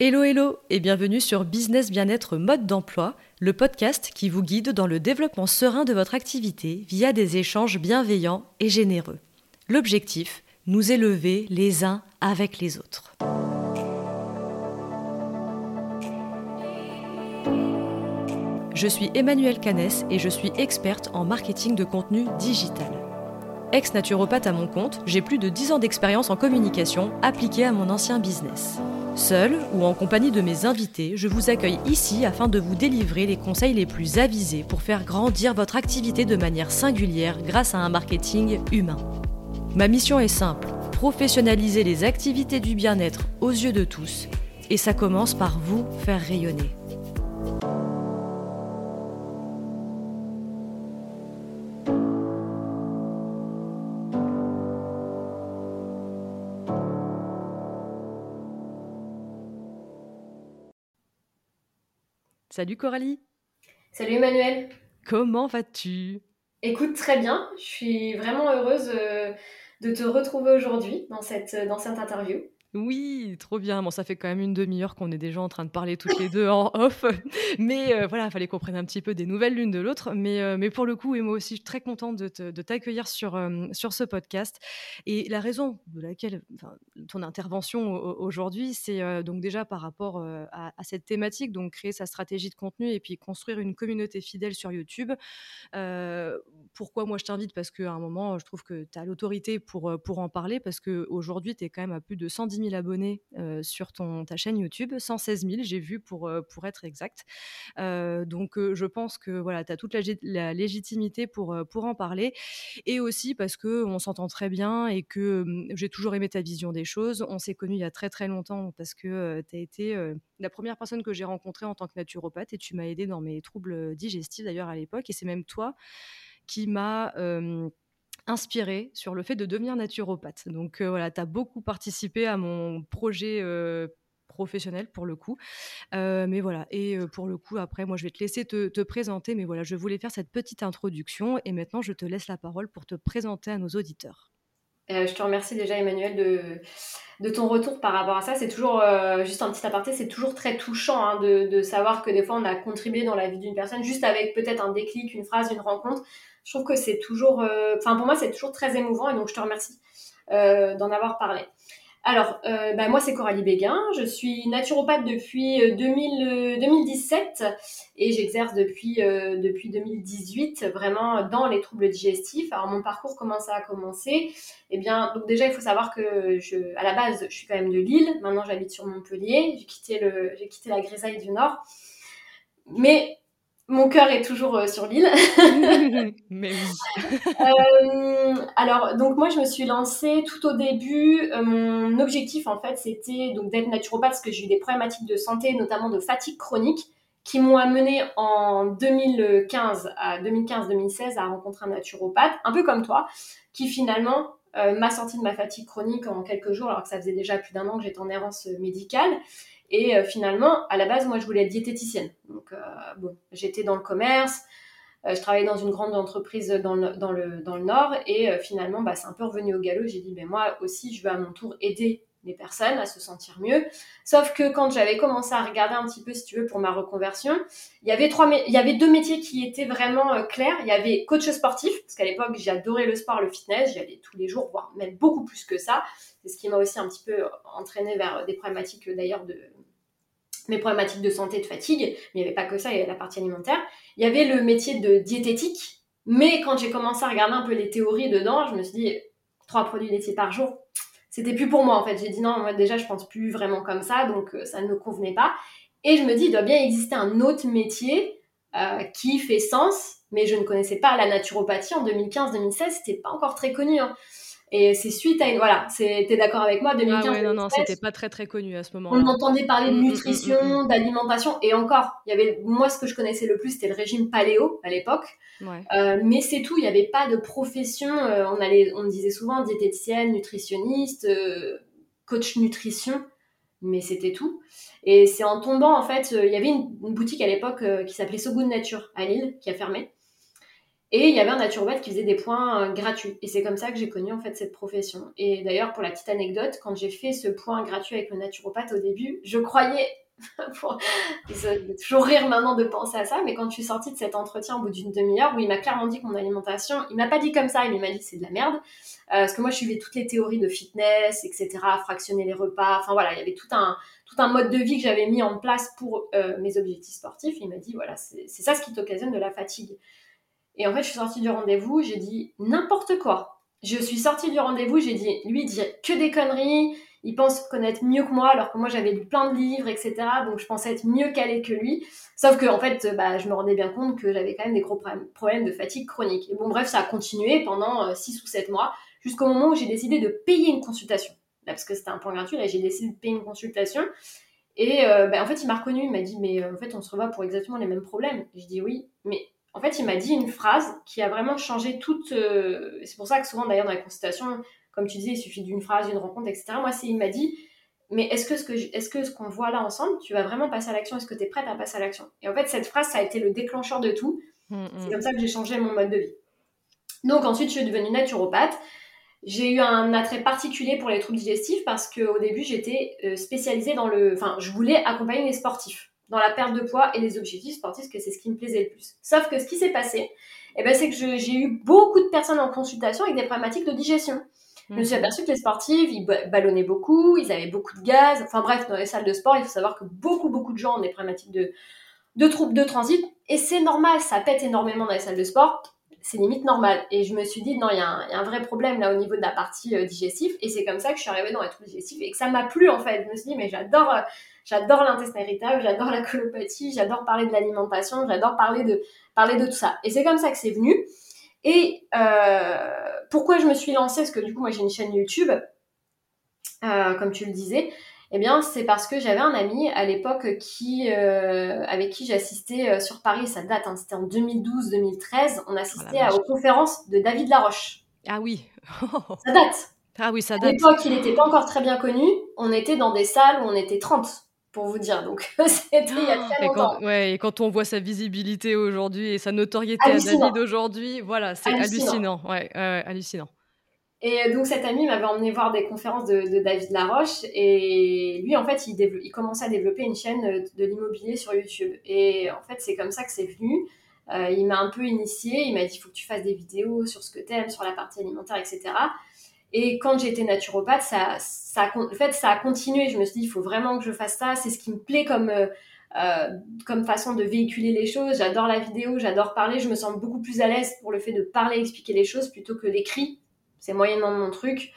Hello hello et bienvenue sur Business Bien-être Mode d'emploi, le podcast qui vous guide dans le développement serein de votre activité via des échanges bienveillants et généreux. L'objectif, nous élever les uns avec les autres. Je suis Emmanuelle Canès et je suis experte en marketing de contenu digital. Ex-naturopathe à mon compte, j'ai plus de 10 ans d'expérience en communication appliquée à mon ancien business. Seul ou en compagnie de mes invités, je vous accueille ici afin de vous délivrer les conseils les plus avisés pour faire grandir votre activité de manière singulière grâce à un marketing humain. Ma mission est simple, professionnaliser les activités du bien-être aux yeux de tous, et ça commence par vous faire rayonner. Salut Coralie. Salut Emmanuel. Comment vas-tu? Écoute, très bien. Je suis vraiment heureuse euh, de te retrouver aujourd'hui dans cette, dans cette interview. Oui, trop bien. Bon, ça fait quand même une demi-heure qu'on est déjà en train de parler toutes les deux en off. Mais euh, voilà, il fallait qu'on prenne un petit peu des nouvelles l'une de l'autre. Mais, euh, pour le coup, et moi aussi, je suis très contente de, t'accueillir sur, euh, sur ce podcast. Et la raison de laquelle, ton intervention aujourd'hui, c'est donc déjà par rapport à, cette thématique, donc créer sa stratégie de contenu et puis construire une communauté fidèle sur YouTube. pourquoi moi je t'invite? Parce qu'à un moment, je trouve que tu as l'autorité pour, pour en parler, parce qu'aujourd'hui, tu es quand même à plus de 110 000 abonnés sur ton, ta chaîne YouTube, 116 000 j'ai vu pour, pour être exact. donc je pense que voilà, tu as toute la, légitimité pour, pour en parler et aussi parce qu'on s'entend très bien et que j'ai toujours aimé ta vision des choses. On s'est connus il y a très très longtemps parce que tu as été la première personne que j'ai rencontrée en tant que naturopathe et tu m'as aidé dans mes troubles digestifs d'ailleurs à l'époque et c'est même toi qui m'a inspiré sur le fait de devenir naturopathe. Donc euh, voilà, tu as beaucoup participé à mon projet euh, professionnel pour le coup. Euh, mais voilà, et pour le coup, après, moi, je vais te laisser te, présenter. Mais voilà, je voulais faire cette petite introduction et maintenant, je te laisse la parole pour te présenter à nos auditeurs. Je te remercie déjà, Emmanuel, de, de ton retour par rapport à ça. C'est toujours, juste un petit aparté, c'est toujours très touchant hein, de, de, savoir que des fois, on a contribué dans la vie d'une personne juste avec peut-être un déclic, une phrase, une rencontre je trouve que c'est toujours, euh, enfin pour moi c'est toujours très émouvant et donc je te remercie euh, d'en avoir parlé. Alors, euh, bah, moi c'est Coralie Béguin, je suis naturopathe depuis 2017 et j'exerce depuis, depuis 2018 vraiment dans les troubles digestifs. Alors mon parcours, comment ça a commencé? Eh bien, donc déjà il faut savoir que je, à la base je suis quand même de Lille, maintenant j'habite sur Montpellier, j'ai quitté, j'ai quitté la grisaille du Nord. Mais mon cœur est toujours euh, sur l'île. Mais euh, alors, donc moi, je me suis lancée tout au début. Euh, mon objectif, en fait, c'était donc d'être naturopathe parce que j'ai eu des problématiques de santé, notamment de fatigue chronique, qui m'ont amené en 2015 à 2015-2016 à rencontrer un naturopathe, un peu comme toi, qui finalement m'a sorti de ma fatigue chronique en quelques jours, alors que ça faisait déjà plus d'un an que j'étais en errance médicale. Et euh, finalement, à la base, moi, je voulais être diététicienne. Donc, euh, bon, j'étais dans le commerce, euh, je travaillais dans une grande entreprise dans le, dans le, dans le Nord, et finalement, bah, c'est un peu revenu au galop. J'ai dit, ben moi aussi, je veux à mon tour aider les personnes à se sentir mieux. Sauf que quand j'avais commencé à regarder un petit peu, si tu veux, pour ma reconversion, il y avait trois, il y avait deux métiers qui étaient vraiment clairs. Il y avait coach sportif, parce qu'à l'époque, j'adorais le sport, le fitness, j'y allais tous les jours, voire même beaucoup plus que ça. C'est ce qui m'a aussi un petit peu entraîné vers des problématiques d'ailleurs de, mes problématiques de santé, de fatigue, mais il n'y avait pas que ça, il y avait la partie alimentaire. Il y avait le métier de diététique, mais quand j'ai commencé à regarder un peu les théories dedans, je me suis dit, trois produits laitiers par jour, c'était plus pour moi en fait. J'ai dit non, moi déjà je pense plus vraiment comme ça, donc euh, ça ne me convenait pas. Et je me dis, il doit bien exister un autre métier euh, qui fait sens, mais je ne connaissais pas la naturopathie en 2015-2016, c'était pas encore très connu. Hein. Et c'est suite à une. Voilà, t'es d'accord avec moi 2015 ah ouais, non, non, c'était pas très très connu à ce moment-là. On entendait parler de mm, mm, mm, nutrition, d'alimentation, et encore, il y avait. Moi, ce que je connaissais le plus, c'était le régime paléo à l'époque. Euh, mais c'est tout, il n'y avait pas de profession. Euh, on, allait, on disait souvent diététicienne, nutritionniste, euh, coach nutrition, mais c'était tout. Et c'est en tombant, en fait, il y avait une, boutique à l'époque qui s'appelait So Good Nature à Lille, qui a fermé. Et il y avait un naturopathe qui faisait des points gratuits. Et c'est comme ça que j'ai connu en fait cette profession. Et d'ailleurs, pour la petite anecdote, quand j'ai fait ce point gratuit avec le naturopathe au début, je croyais pour... toujours rire maintenant de penser à ça, mais quand je suis sortie de cet entretien au bout d'une demi-heure, où il m'a clairement dit que mon alimentation, il m'a pas dit comme ça, il m'a dit que c'est de la merde, euh, parce que moi je suivais toutes les théories de fitness, etc., fractionner les repas, enfin voilà, il y avait tout un, tout un mode de vie que j'avais mis en place pour euh, mes objectifs sportifs, il m'a dit, voilà, c'est ça ce qui t'occasionne de la fatigue. Et en fait, je suis sortie du rendez-vous, j'ai dit n'importe quoi. Je suis sortie du rendez-vous, j'ai dit, lui, il dit que des conneries, il pense connaître mieux que moi, alors que moi j'avais lu plein de livres, etc. Donc je pensais être mieux calée que lui. Sauf que en fait, bah, je me rendais bien compte que j'avais quand même des gros problèmes de fatigue chronique. Et bon, bref, ça a continué pendant 6 euh, ou 7 mois, jusqu'au moment où j'ai décidé de payer une consultation. parce que c'était un point gratuit, et j'ai décidé de payer une consultation. Et euh, bah, en fait, il m'a reconnu, il m'a dit, mais euh, en fait, on se revoit pour exactement les mêmes problèmes. Je dis oui, mais en fait, il m'a dit une phrase qui a vraiment changé toute. c'est pour ça que souvent, d'ailleurs, dans les consultations, comme tu disais, il suffit d'une phrase, d'une rencontre, etc. Moi, c'est, il m'a dit, mais est-ce que ce que est-ce que ce qu'on voit là ensemble, tu vas vraiment passer à l'action? Est-ce que tu es prête à passer à l'action? Et en fait, cette phrase, ça a été le déclencheur de tout. Mm, mm. C'est comme ça que j'ai changé mon mode de vie. Donc ensuite, je suis devenue naturopathe. J'ai eu un attrait particulier pour les troubles digestifs parce qu'au début, j'étais euh, spécialisée dans le... Enfin, je voulais accompagner les sportifs dans la perte de poids et les objectifs sportifs, parce que c'est ce qui me plaisait le plus. Sauf que ce qui s'est passé, eh ben, c'est que j'ai eu beaucoup de personnes en consultation avec des problématiques de digestion. Je me suis mhm. aperçue que les sportifs, ils ballonnaient beaucoup, ils avaient beaucoup de gaz. Enfin bref, dans les salles de sport, il faut savoir que beaucoup, beaucoup de gens ont des problématiques de, de troubles de transit. Et c'est normal, ça pète énormément dans les salles de sport. C'est limite normal. Et je me suis dit, non, il y, a un vrai problème là au niveau de la partie euh, digestive. Et c'est comme ça que je suis arrivée dans les troubles digestifs et que ça m'a plu en fait. Je me suis dit, mais j'adore, euh, j'adore l'intestin irritable, j'adore la colopathie, j'adore parler de l'alimentation, j'adore parler de, parler de tout ça. Et c'est comme ça que c'est venu. Et euh, pourquoi je me suis lancée? Parce que du coup, moi, j'ai une chaîne YouTube, comme tu le disais. Eh bien, c'est parce que j'avais un ami à l'époque qui, euh, avec qui j'assistais sur Paris, ça date, hein, c'était en 2012-2013, on assistait aux conférences de David Laroche. Ah oui Ça date Ah oui, ça date. À l'époque, il n'était pas encore très bien connu, on était dans des salles où on était 30 pour vous dire. Donc, c'était il y a très longtemps. Et quand, ouais, et quand on voit sa visibilité aujourd'hui et sa notoriété à David aujourd'hui, voilà, c'est hallucinant. Ouais, hallucinant. Et donc, cet ami m'avait emmené voir des conférences de, David Laroche. Et lui, en fait, il, il, commençait à développer une chaîne de l'immobilier sur YouTube. Et en fait, c'est comme ça que c'est venu. Euh, il m'a un peu initié. Il m'a dit il faut que tu fasses des vidéos sur ce que tu aimes, sur la partie alimentaire, etc. Et quand j'étais naturopathe, ça, ça, en fait, ça a continué. Je me suis dit, il faut vraiment que je fasse ça. C'est ce qui me plaît comme, euh, euh, comme façon de véhiculer les choses. J'adore la vidéo, j'adore parler. Je me sens beaucoup plus à l'aise pour le fait de parler, expliquer les choses plutôt que l'écrit. C'est moyennement mon truc.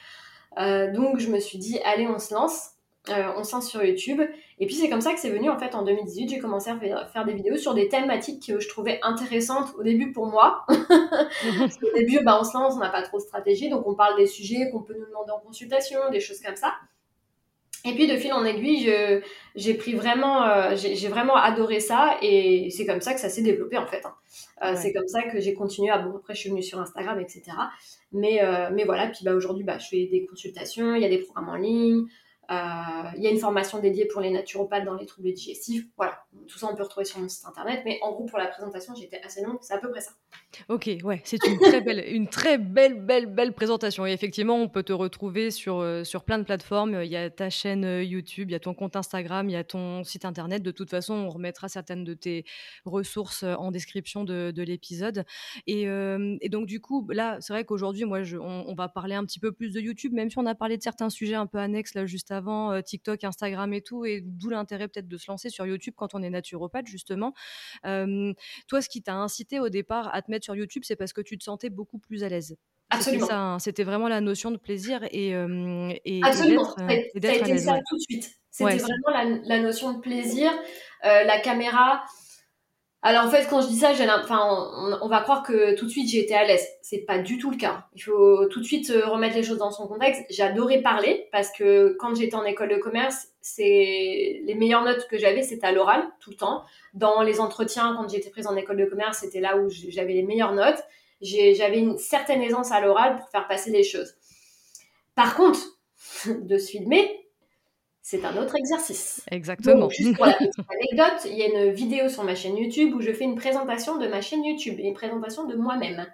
Euh, donc, je me suis dit, allez, on se lance. Euh, on sent sur YouTube. Et puis c'est comme ça que c'est venu en fait en 2018. J'ai commencé à faire, des vidéos sur des thématiques que je trouvais intéressantes au début pour moi. au début, bah, on se lance, on n'a pas trop de stratégie, donc on parle des sujets qu'on peut nous demander en consultation, des choses comme ça. Et puis de fil en aiguille, j'ai pris vraiment, euh, j'ai vraiment adoré ça et c'est comme ça que ça s'est développé en fait. Hein. Euh, c'est comme ça que j'ai continué. À, bon, après, je suis venue sur Instagram, etc. Mais, mais voilà, puis bah, aujourd'hui, bah, je fais des consultations, il y a des programmes en ligne, euh, il y a une formation dédiée pour les naturopathes dans les troubles digestifs. Voilà, tout ça on peut retrouver sur mon site internet. Mais en gros, pour la présentation, j'étais assez longue. C'est à peu près ça. Ok, ouais, c'est une très belle, une très belle, belle, belle présentation. Et effectivement, on peut te retrouver sur, euh, sur plein de plateformes. Il y a ta chaîne euh, YouTube, il y a ton compte Instagram, il y a ton site internet. De toute façon, on remettra certaines de tes ressources en description de, de l'épisode. Et, donc, du coup, là, c'est vrai qu'aujourd'hui, moi, on, on, va parler un petit peu plus de YouTube, même si on a parlé de certains sujets un peu annexes là juste avant, euh, TikTok, Instagram et tout, et d'où l'intérêt peut-être de se lancer sur YouTube quand on est naturopathe, justement. toi, ce qui t'a incité au départ à te mettre sur YouTube, c'est parce que tu te sentais beaucoup plus à l'aise. Absolument. Hein, c'était vraiment la notion de plaisir et, et Absolument. Et ça a été ça tout de suite. C'était vraiment la, la, notion de plaisir, euh, la caméra. Alors en fait, quand je dis ça, enfin, on, on, va croire que tout de suite j'ai été à l'aise. C'est pas du tout le cas. Il faut tout de suite euh, remettre les choses dans son contexte. J'adorais parler parce que quand j'étais en école de commerce, c'est les meilleures notes que j'avais, c'était à l'oral tout le temps. Dans les entretiens, quand j'étais prise en école de commerce, c'était là où j'avais les meilleures notes. J'avais une certaine aisance à l'oral pour faire passer les choses. Par contre, de se filmer, c'est un autre exercice. Exactement. juste pour la petite anecdote, il y a une vidéo sur ma chaîne YouTube où je fais une présentation de ma chaîne YouTube, une présentation de moi-même.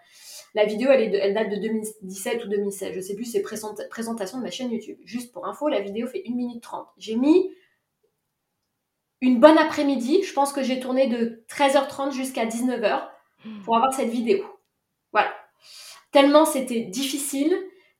La vidéo, elle, est elle, date de 2017 ou 2016, je sais plus, c'est présentation de ma chaîne YouTube. Juste pour info, la vidéo fait 1 minute 30. J'ai mis une bonne après-midi, je pense que j'ai tourné de 13h30 jusqu'à 19h pour avoir cette vidéo. Voilà. Tellement c'était difficile,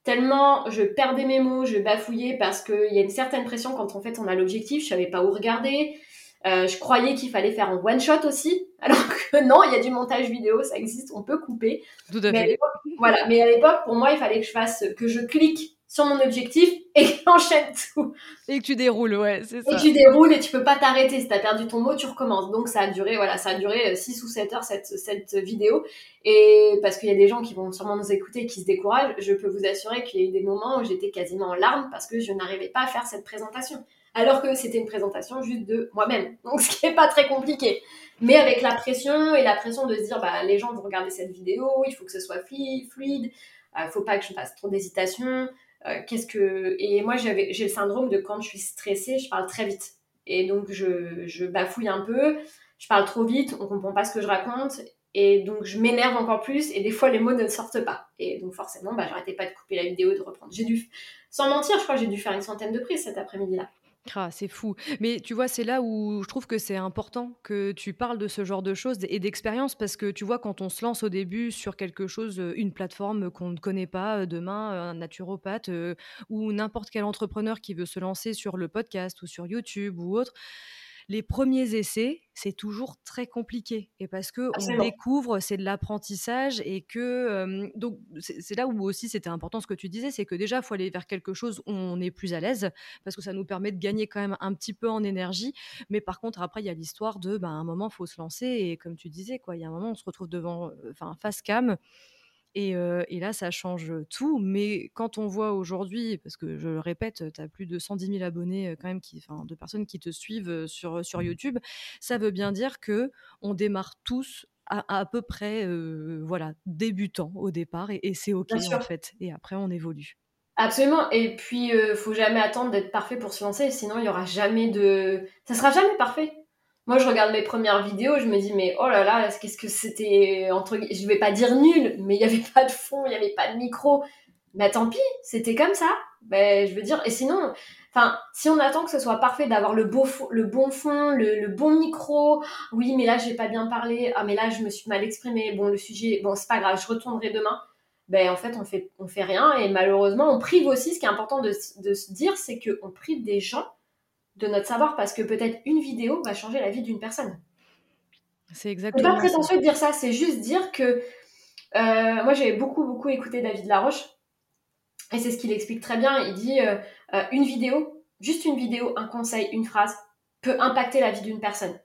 tellement je perdais mes mots, je bafouillais parce qu'il y a une certaine pression quand en fait on a l'objectif, je savais pas où regarder. Euh, je croyais qu'il fallait faire un one shot aussi, alors que non, il y a du montage vidéo, ça existe, on peut couper. Tout à mais voilà, mais à l'époque, pour moi, il fallait que je fasse, que je clique sur mon objectif et j'enchaîne tout. Et que tu déroules, ouais, c'est ça. Et tu déroules et tu peux pas t'arrêter. Si t'as perdu ton mot, tu recommences. Donc ça a duré, voilà, ça a duré 6 euh, ou 7 heures cette, cette vidéo. Et parce qu'il y a des gens qui vont sûrement nous écouter et qui se découragent, je peux vous assurer qu'il y a eu des moments où j'étais quasiment en larmes parce que je n'arrivais pas à faire cette présentation. Alors que c'était une présentation juste de moi-même. Donc ce qui est pas très compliqué. Mais avec la pression et la pression de se dire, bah, les gens vont regarder cette vidéo, il faut que ce soit fluide, il euh, faut pas que je fasse trop d'hésitation. Euh, qu'est-ce que et moi j'avais j'ai le syndrome de quand je suis stressée, je parle très vite et donc je, je bafouille un peu, je parle trop vite, on comprend pas ce que je raconte et donc je m'énerve encore plus et des fois les mots ne sortent pas et donc forcément bah j'arrêtais pas de couper la vidéo de reprendre. J'ai dû sans mentir, je crois que j'ai dû faire une centaine de prises cet après-midi-là. Ah, c'est fou. Mais tu vois, c'est là où je trouve que c'est important que tu parles de ce genre de choses et d'expérience parce que tu vois, quand on se lance au début sur quelque chose, euh, une plateforme qu'on ne connaît pas, euh, demain, un naturopathe euh, ou n'importe quel entrepreneur qui veut se lancer sur le podcast ou sur YouTube ou autre, les premiers essais, c'est toujours très compliqué. Et parce que on découvre, c'est de l'apprentissage et que donc c'est là où aussi c'était important ce que tu disais, c'est que déjà il faut aller vers quelque chose où on est plus à l'aise parce que ça nous permet de gagner quand même un petit peu en énergie. Mais par contre après il y a l'histoire de, ben, un moment faut se lancer et comme tu disais quoi, il y a un moment on se retrouve devant, enfin face cam et, là, ça change tout. Mais quand on voit aujourd'hui, parce que je le répète, tu as plus de 110 000 abonnés quand même, qui, de personnes qui te suivent sur, sur YouTube, ça veut bien dire que on démarre tous à, à peu près voilà, débutants au départ et, c'est OK en fait. Et après, on évolue. Absolument. Et puis, ne faut jamais attendre d'être parfait pour se lancer, sinon il y aura jamais de. Ça sera jamais parfait. Moi, je regarde mes premières vidéos, je me dis, mais oh là là, qu'est-ce que c'était, entre je vais pas dire nul, mais il n'y avait pas de fond, il n'y avait pas de micro. Mais tant pis, c'était comme ça. Ben, je veux dire, et sinon, enfin, si on attend que ce soit parfait, d'avoir le, beau le bon fond, le, bon micro, oui, mais là, j'ai pas bien parlé, ah, mais là, je me suis mal exprimée, bon, le sujet, bon, c'est pas grave, je retournerai demain. Ben, en fait, on fait, on fait rien, et malheureusement, on prive aussi, ce qui est important de, de se dire, c'est qu'on prive des gens de notre savoir parce que peut-être une vidéo va changer la vie d'une personne. C'est exactement. C'est pas prétentieux de dire ça, c'est juste dire que euh, moi j'ai beaucoup beaucoup écouté David Laroche et c'est ce qu'il explique très bien. Il dit euh, euh, une vidéo, juste une vidéo, un conseil, une phrase peut impacter la vie d'une personne.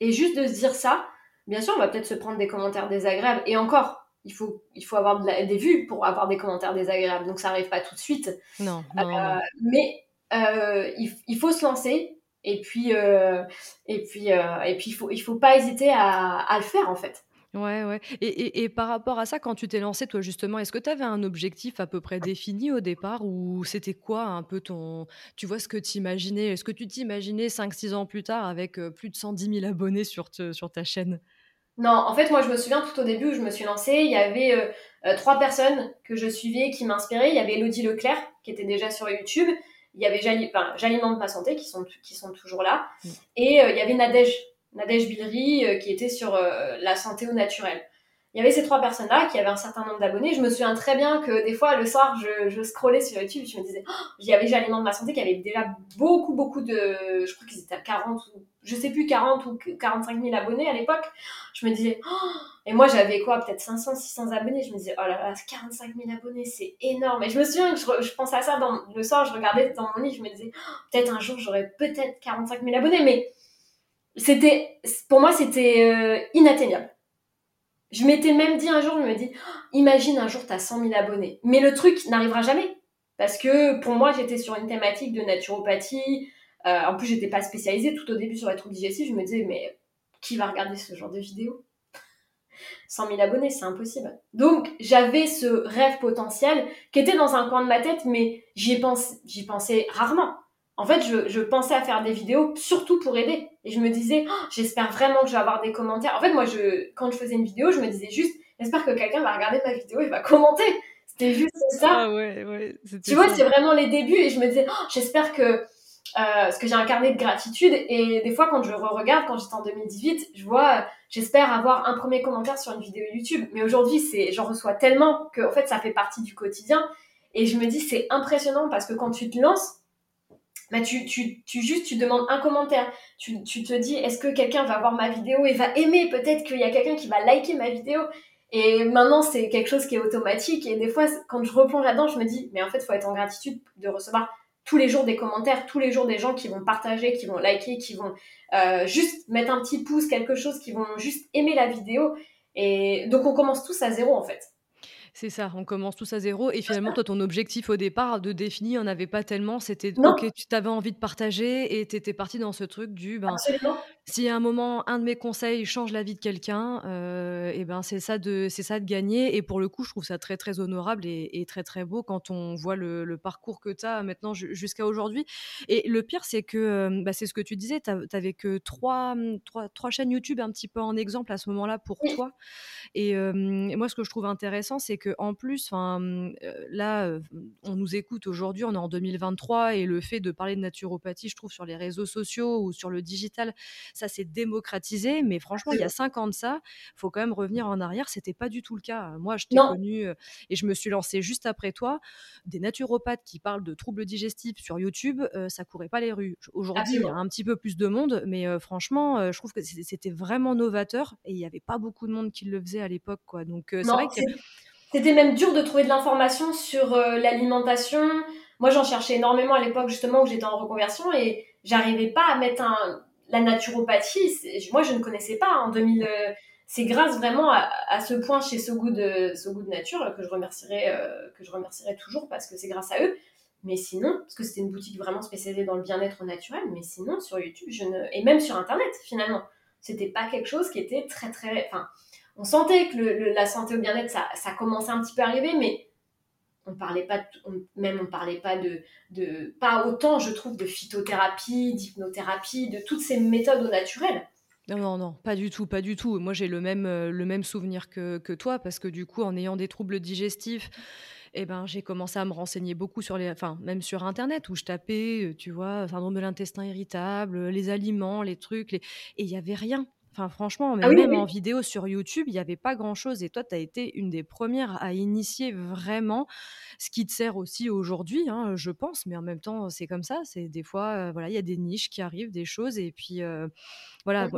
Et juste de se dire ça, bien sûr, on va peut-être se prendre des commentaires désagréables et encore. Il faut, il faut avoir des vues pour avoir des commentaires désagréables, donc ça arrive pas tout de suite. Non, non. Mais euh, il, faut se lancer et puis euh, et puis euh, et puis il faut il faut pas hésiter à, à le faire en fait. Ouais, ouais. Et, et, et, par rapport à ça, quand tu t'es lancé, toi, justement, est-ce que tu avais un objectif à peu près défini au départ ou c'était quoi un peu ton. Tu vois ce que tu imaginais Est-ce que tu t'imaginais 5-6 ans plus tard avec plus de 110 000 abonnés sur, sur ta chaîne? Non, en fait, moi, je me souviens tout au début où je me suis lancée, il y avait trois personnes que je suivais qui m'inspiraient. Il y avait Elodie Leclerc, qui était déjà sur YouTube il y avait J'alimente ma santé qui sont, qui sont toujours là. Mm. Et euh, il y avait Nadège, Nadège Bilry euh, qui était sur euh, la santé au naturel il y avait ces trois personnes-là qui avaient un certain nombre d'abonnés. Je me souviens très bien que des fois, le soir, je, je scrollais sur YouTube, je me disais, oh, j'y avais J'alimente ma santé qui avait déjà beaucoup, beaucoup de, je crois qu'ils étaient à 40 ou, je sais plus, 40 ou 45 000 abonnés à l'époque. Je me disais, oh, et moi, j'avais quoi, peut-être 500, 600 abonnés. Je me disais, oh là là, 45 000 abonnés, c'est énorme. Et je me souviens que je, je, pensais à ça dans, le soir, je regardais dans mon lit, je me disais, oh, peut-être un jour, j'aurais peut-être 45 000 abonnés, mais c'était, pour moi, c'était euh, inatteignable je m'étais même dit un jour, je me dis, imagine un jour tu as 100 000 abonnés. Mais le truc n'arrivera jamais. Parce que pour moi, j'étais sur une thématique de naturopathie. Euh, en plus, j'étais pas spécialisée tout au début sur les troubles digestifs. Je me disais, mais qui va regarder ce genre de vidéo? 100 000 abonnés, c'est impossible. Donc, j'avais ce rêve potentiel qui était dans un coin de ma tête, mais j'y pensais rarement. En fait, je, pensais à faire des vidéos surtout pour aider. Et je me disais, oh, j'espère vraiment que je vais avoir des commentaires. En fait, moi, je, quand je faisais une vidéo, je me disais juste, j'espère que quelqu'un va regarder ma vidéo et va commenter. C'était juste ça. Ah ouais, ouais, tu vois, c'est vraiment les débuts. Et je me disais, oh, j'espère que. Euh, parce que j'ai un carnet de gratitude. Et des fois, quand je re-regarde, quand j'étais en 2018, je vois, j'espère avoir un premier commentaire sur une vidéo YouTube. Mais aujourd'hui, c'est, j'en reçois tellement que, en fait, ça fait partie du quotidien. Et je me dis, c'est impressionnant parce que quand tu te lances, bah, tu, tu, tu, juste tu demandes un commentaire. Tu, tu te dis est-ce que quelqu'un va voir ma vidéo et va aimer? Peut-être qu'il y a quelqu'un qui va liker ma vidéo. Et maintenant, c'est quelque chose qui est automatique. Et des fois, quand je replonge là-dedans, je me dis mais en fait, faut être en gratitude de recevoir tous les jours des commentaires, tous les jours des gens qui vont partager, qui vont liker, qui vont euh, juste mettre un petit pouce, quelque chose, qui vont juste aimer la vidéo. Et donc, on commence tous à zéro en fait. C'est ça, on commence tous à zéro. Et finalement, toi, ton objectif au départ de défini, on n'avait pas tellement. C'était ok, tu t'avais envie de partager et tu étais parti dans ce truc du ben, si à un moment un de mes conseils change la vie de quelqu'un, euh, et ben c'est ça de c'est ça de gagner. Et pour le coup, je trouve ça très très honorable et, très très beau quand on voit le, parcours que tu as maintenant jusqu'à aujourd'hui. Et le pire, c'est que euh, bah, c'est ce que tu disais, tu n'avais que trois, trois, trois, chaînes YouTube un petit peu en exemple à ce moment-là pour toi. Et, euh, moi, ce que je trouve intéressant, c'est que en plus, là, on nous écoute aujourd'hui, on est en 2023, et le fait de parler de naturopathie, je trouve, sur les réseaux sociaux ou sur le digital, ça s'est démocratisé. Mais franchement, il y a cinq ans de ça, faut quand même revenir en arrière, c'était pas du tout le cas. Moi, je t'ai connu et je me suis lancée juste après toi. Des naturopathes qui parlent de troubles digestifs sur YouTube, ça courait pas les rues. Aujourd'hui, il y a un petit peu plus de monde, mais franchement, je trouve que c'était vraiment novateur et il y avait pas beaucoup de monde qui le faisait à l'époque, quoi. Donc c'est vrai que c'était même dur de trouver de l'information sur l'alimentation. Moi, j'en cherchais énormément à l'époque justement où j'étais en reconversion et j'arrivais pas à mettre un, la naturopathie, moi je ne connaissais pas en 2000. Euh, c'est grâce vraiment à, ce point chez So Good, so Good Nature que je remercierai euh, que je remercierai toujours parce que c'est grâce à eux. Mais sinon, parce que c'était une boutique vraiment spécialisée dans le bien-être naturel, mais sinon sur YouTube, je ne et même sur Internet finalement, c'était pas quelque chose qui était très très. Enfin, on sentait que la santé au bien-être ça, ça commençait un petit peu à arriver, mais on parlait pas même on parlait pas de, de pas autant je trouve de phytothérapie d'hypnothérapie de toutes ces méthodes au naturel non, non, non, pas du tout, pas du tout. Moi, j'ai le même, euh, le même souvenir que, que, toi, parce que du coup, en ayant des troubles digestifs, eh ben, j'ai commencé à me renseigner beaucoup sur les, enfin, même sur Internet, où je tapais, euh, tu vois, syndrome de l'intestin irritable, les aliments, les trucs, et il n'y avait rien. Enfin, franchement, ah même, en vidéo sur YouTube, il n'y avait pas grand-chose. Et toi, tu as été une des premières à initier vraiment ce qui te sert aussi aujourd'hui, hein, je pense. Mais en même temps, c'est comme ça. C'est des fois, euh, voilà, il y a des niches qui arrivent, des choses. Et puis, euh, voilà,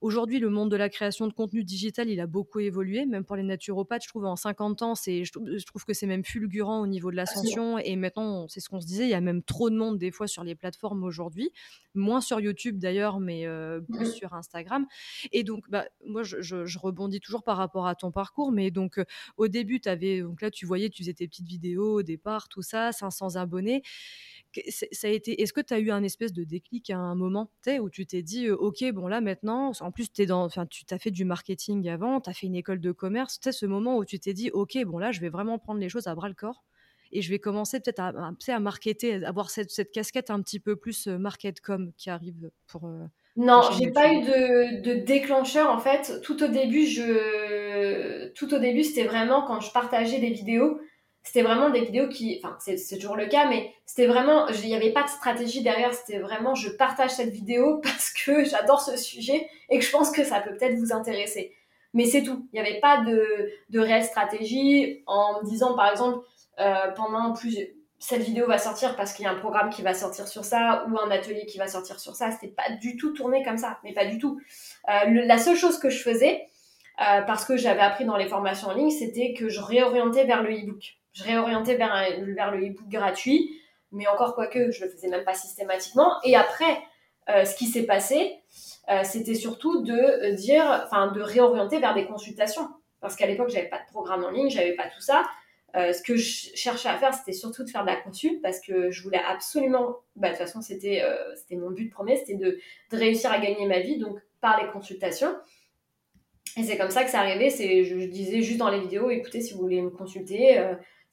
aujourd'hui, le monde de la création de contenu digital, il a beaucoup évolué, même pour les naturopathes. Je trouve en 50 ans, c'est, je, trouve que c'est même fulgurant au niveau de l'ascension. Et maintenant, c'est ce qu'on se disait, il y a même trop de monde des fois sur les plateformes aujourd'hui, moins sur YouTube d'ailleurs, mais plus mmh sur Instagram. Et donc, bah, moi, je, rebondis toujours par rapport à ton parcours, mais donc au début, tu avais, donc là, tu voyais, tu faisais tes petites vidéos au départ, tout ça, 500 abonnés. Ça a été est-ce que tu as eu un espèce de déclic à un moment où tu t'es dit ok bon là maintenant en plus es dans enfin tu t'as fait du marketing avant tu as fait une école de commerce tu ce moment où tu t'es dit ok bon là je vais vraiment prendre les choses à bras le corps et je vais commencer peut-être à, à, à marketer avoir cette, cette, casquette un petit peu plus market com qui arrive pour non, j'ai pas eu de, de, déclencheur en fait. Tout au début, je, tout au début, c'était vraiment quand je partageais des vidéos c'était vraiment des vidéos qui, enfin c'est toujours le cas, mais c'était vraiment, il n'y avait pas de stratégie derrière, c'était vraiment je partage cette vidéo parce que j'adore ce sujet et que je pense que ça peut peut-être vous intéresser. Mais c'est tout, il n'y avait pas de, réelle stratégie en me disant par exemple euh, pendant plus cette vidéo va sortir parce qu'il y a un programme qui va sortir sur ça ou un atelier qui va sortir sur ça. C'était pas du tout tourné comme ça, mais pas du tout. Euh, la seule chose que je faisais, euh, parce que j'avais appris dans les formations en ligne, c'était que je réorientais vers le e-book je réorientais vers, le e-book gratuit, mais encore quoique, je le faisais même pas systématiquement. Et après, euh, ce qui s'est passé, euh, c'était surtout de euh, dire, enfin, de réorienter vers des consultations. Parce qu'à l'époque, j'avais pas de programme en ligne, j'avais pas tout ça. ce que je cherchais à faire, c'était surtout de faire de la consulte parce que je voulais absolument, bah, de toute façon, c'était mon but premier, c'était de, réussir à gagner ma vie, donc par les consultations. Et c'est comme ça que c'est arrivé. C'est, je, je, disais juste dans les vidéos, écoutez, si vous voulez me consulter,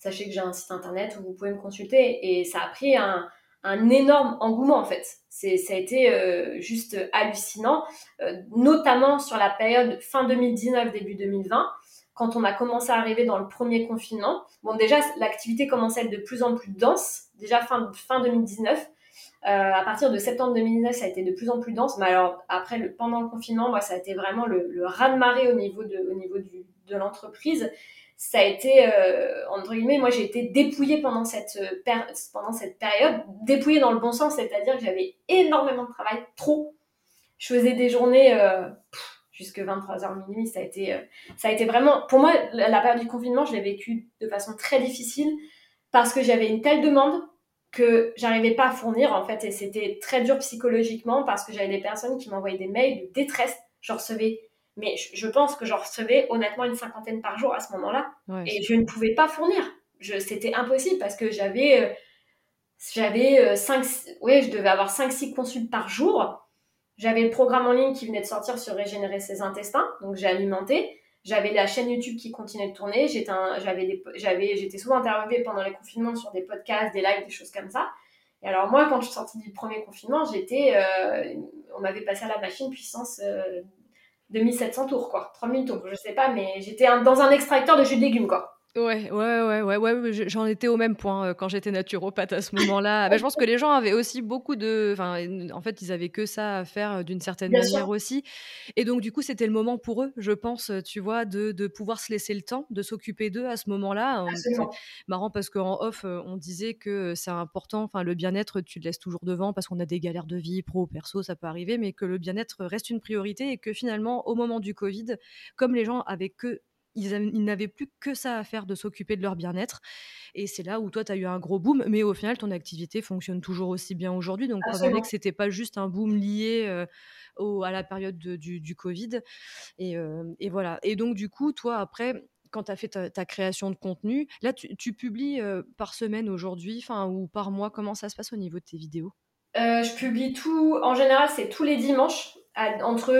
sachez que j'ai un site internet où vous pouvez me consulter. Et ça a pris un, énorme engouement en fait. Ça a été euh, juste hallucinant, euh, notamment sur la période fin 2019, début 2020, quand on a commencé à arriver dans le premier confinement. Bon, déjà, l'activité commençait à être de plus en plus dense, déjà fin, fin 2019. Euh, à partir de septembre 2019, ça a été de plus en plus dense. Mais alors, après, le, pendant le confinement, moi, ça a été vraiment le, le raz-de-marée au niveau de l'entreprise ça a été, euh, entre guillemets, moi j'ai été dépouillée pendant cette, euh, pendant cette période, dépouillée dans le bon sens, c'est-à-dire que j'avais énormément de travail, trop. Je faisais des journées euh, jusque 23h minuit, ça a, été, ça a été vraiment, pour moi, la période du confinement, je l'ai vécu de façon très difficile parce que j'avais une telle demande que j'arrivais pas à fournir en fait et c'était très dur psychologiquement parce que j'avais des personnes qui m'envoyaient des mails de détresse, je recevais mais je, pense que j'en recevais honnêtement une cinquantaine par jour à ce moment-là. et je ne pouvais pas fournir. C'était impossible parce que j'avais. Euh, j'avais 5. Euh, oui, je devais avoir 5-6 consultes par jour. J'avais le programme en ligne qui venait de sortir sur régénérer ses intestins. Donc j'ai alimenté. J'avais la chaîne YouTube qui continuait de tourner. J'étais souvent interviewée pendant les confinements sur des podcasts, des lives, des choses comme ça. Et alors moi, quand je suis sortie du premier confinement, j'étais, euh, on m'avait passé à la machine puissance 2700 tours, quoi. 3000 tours, je sais pas, mais j'étais dans un extracteur de jus de légumes, quoi. Ouais, ouais, ouais, ouais, ouais, j'en étais au même point euh, quand j'étais naturopathe à ce moment-là. Bah, je pense que les gens avaient aussi beaucoup de. Enfin, en fait, ils avaient que ça à faire euh, d'une certaine manière aussi. Et donc, du coup, c'était le moment pour eux, je pense, euh, tu vois, de, de pouvoir se laisser le temps, de s'occuper d'eux à ce moment-là. C'est marrant parce qu'en off, on disait que c'est important, enfin, le bien-être, tu le laisses toujours devant parce qu'on a des galères de vie, pro, perso, ça peut arriver, mais que le bien-être reste une priorité et que finalement, au moment du Covid, comme les gens avaient que ils, n'avaient plus que ça à faire de s'occuper de leur bien-être. Et c'est là où toi, tu as eu un gros boom, mais au final, ton activité fonctionne toujours aussi bien aujourd'hui. Donc, probablement que c'était pas juste un boom lié euh, au, à la période du, Covid. Et, euh, et, voilà. Et donc, du coup, toi, après, quand tu as fait ta, création de contenu, là, tu, publies euh, par semaine aujourd'hui, ou par mois. Comment ça se passe au niveau de tes vidéos? Je publie tout. En général, c'est tous les dimanches entre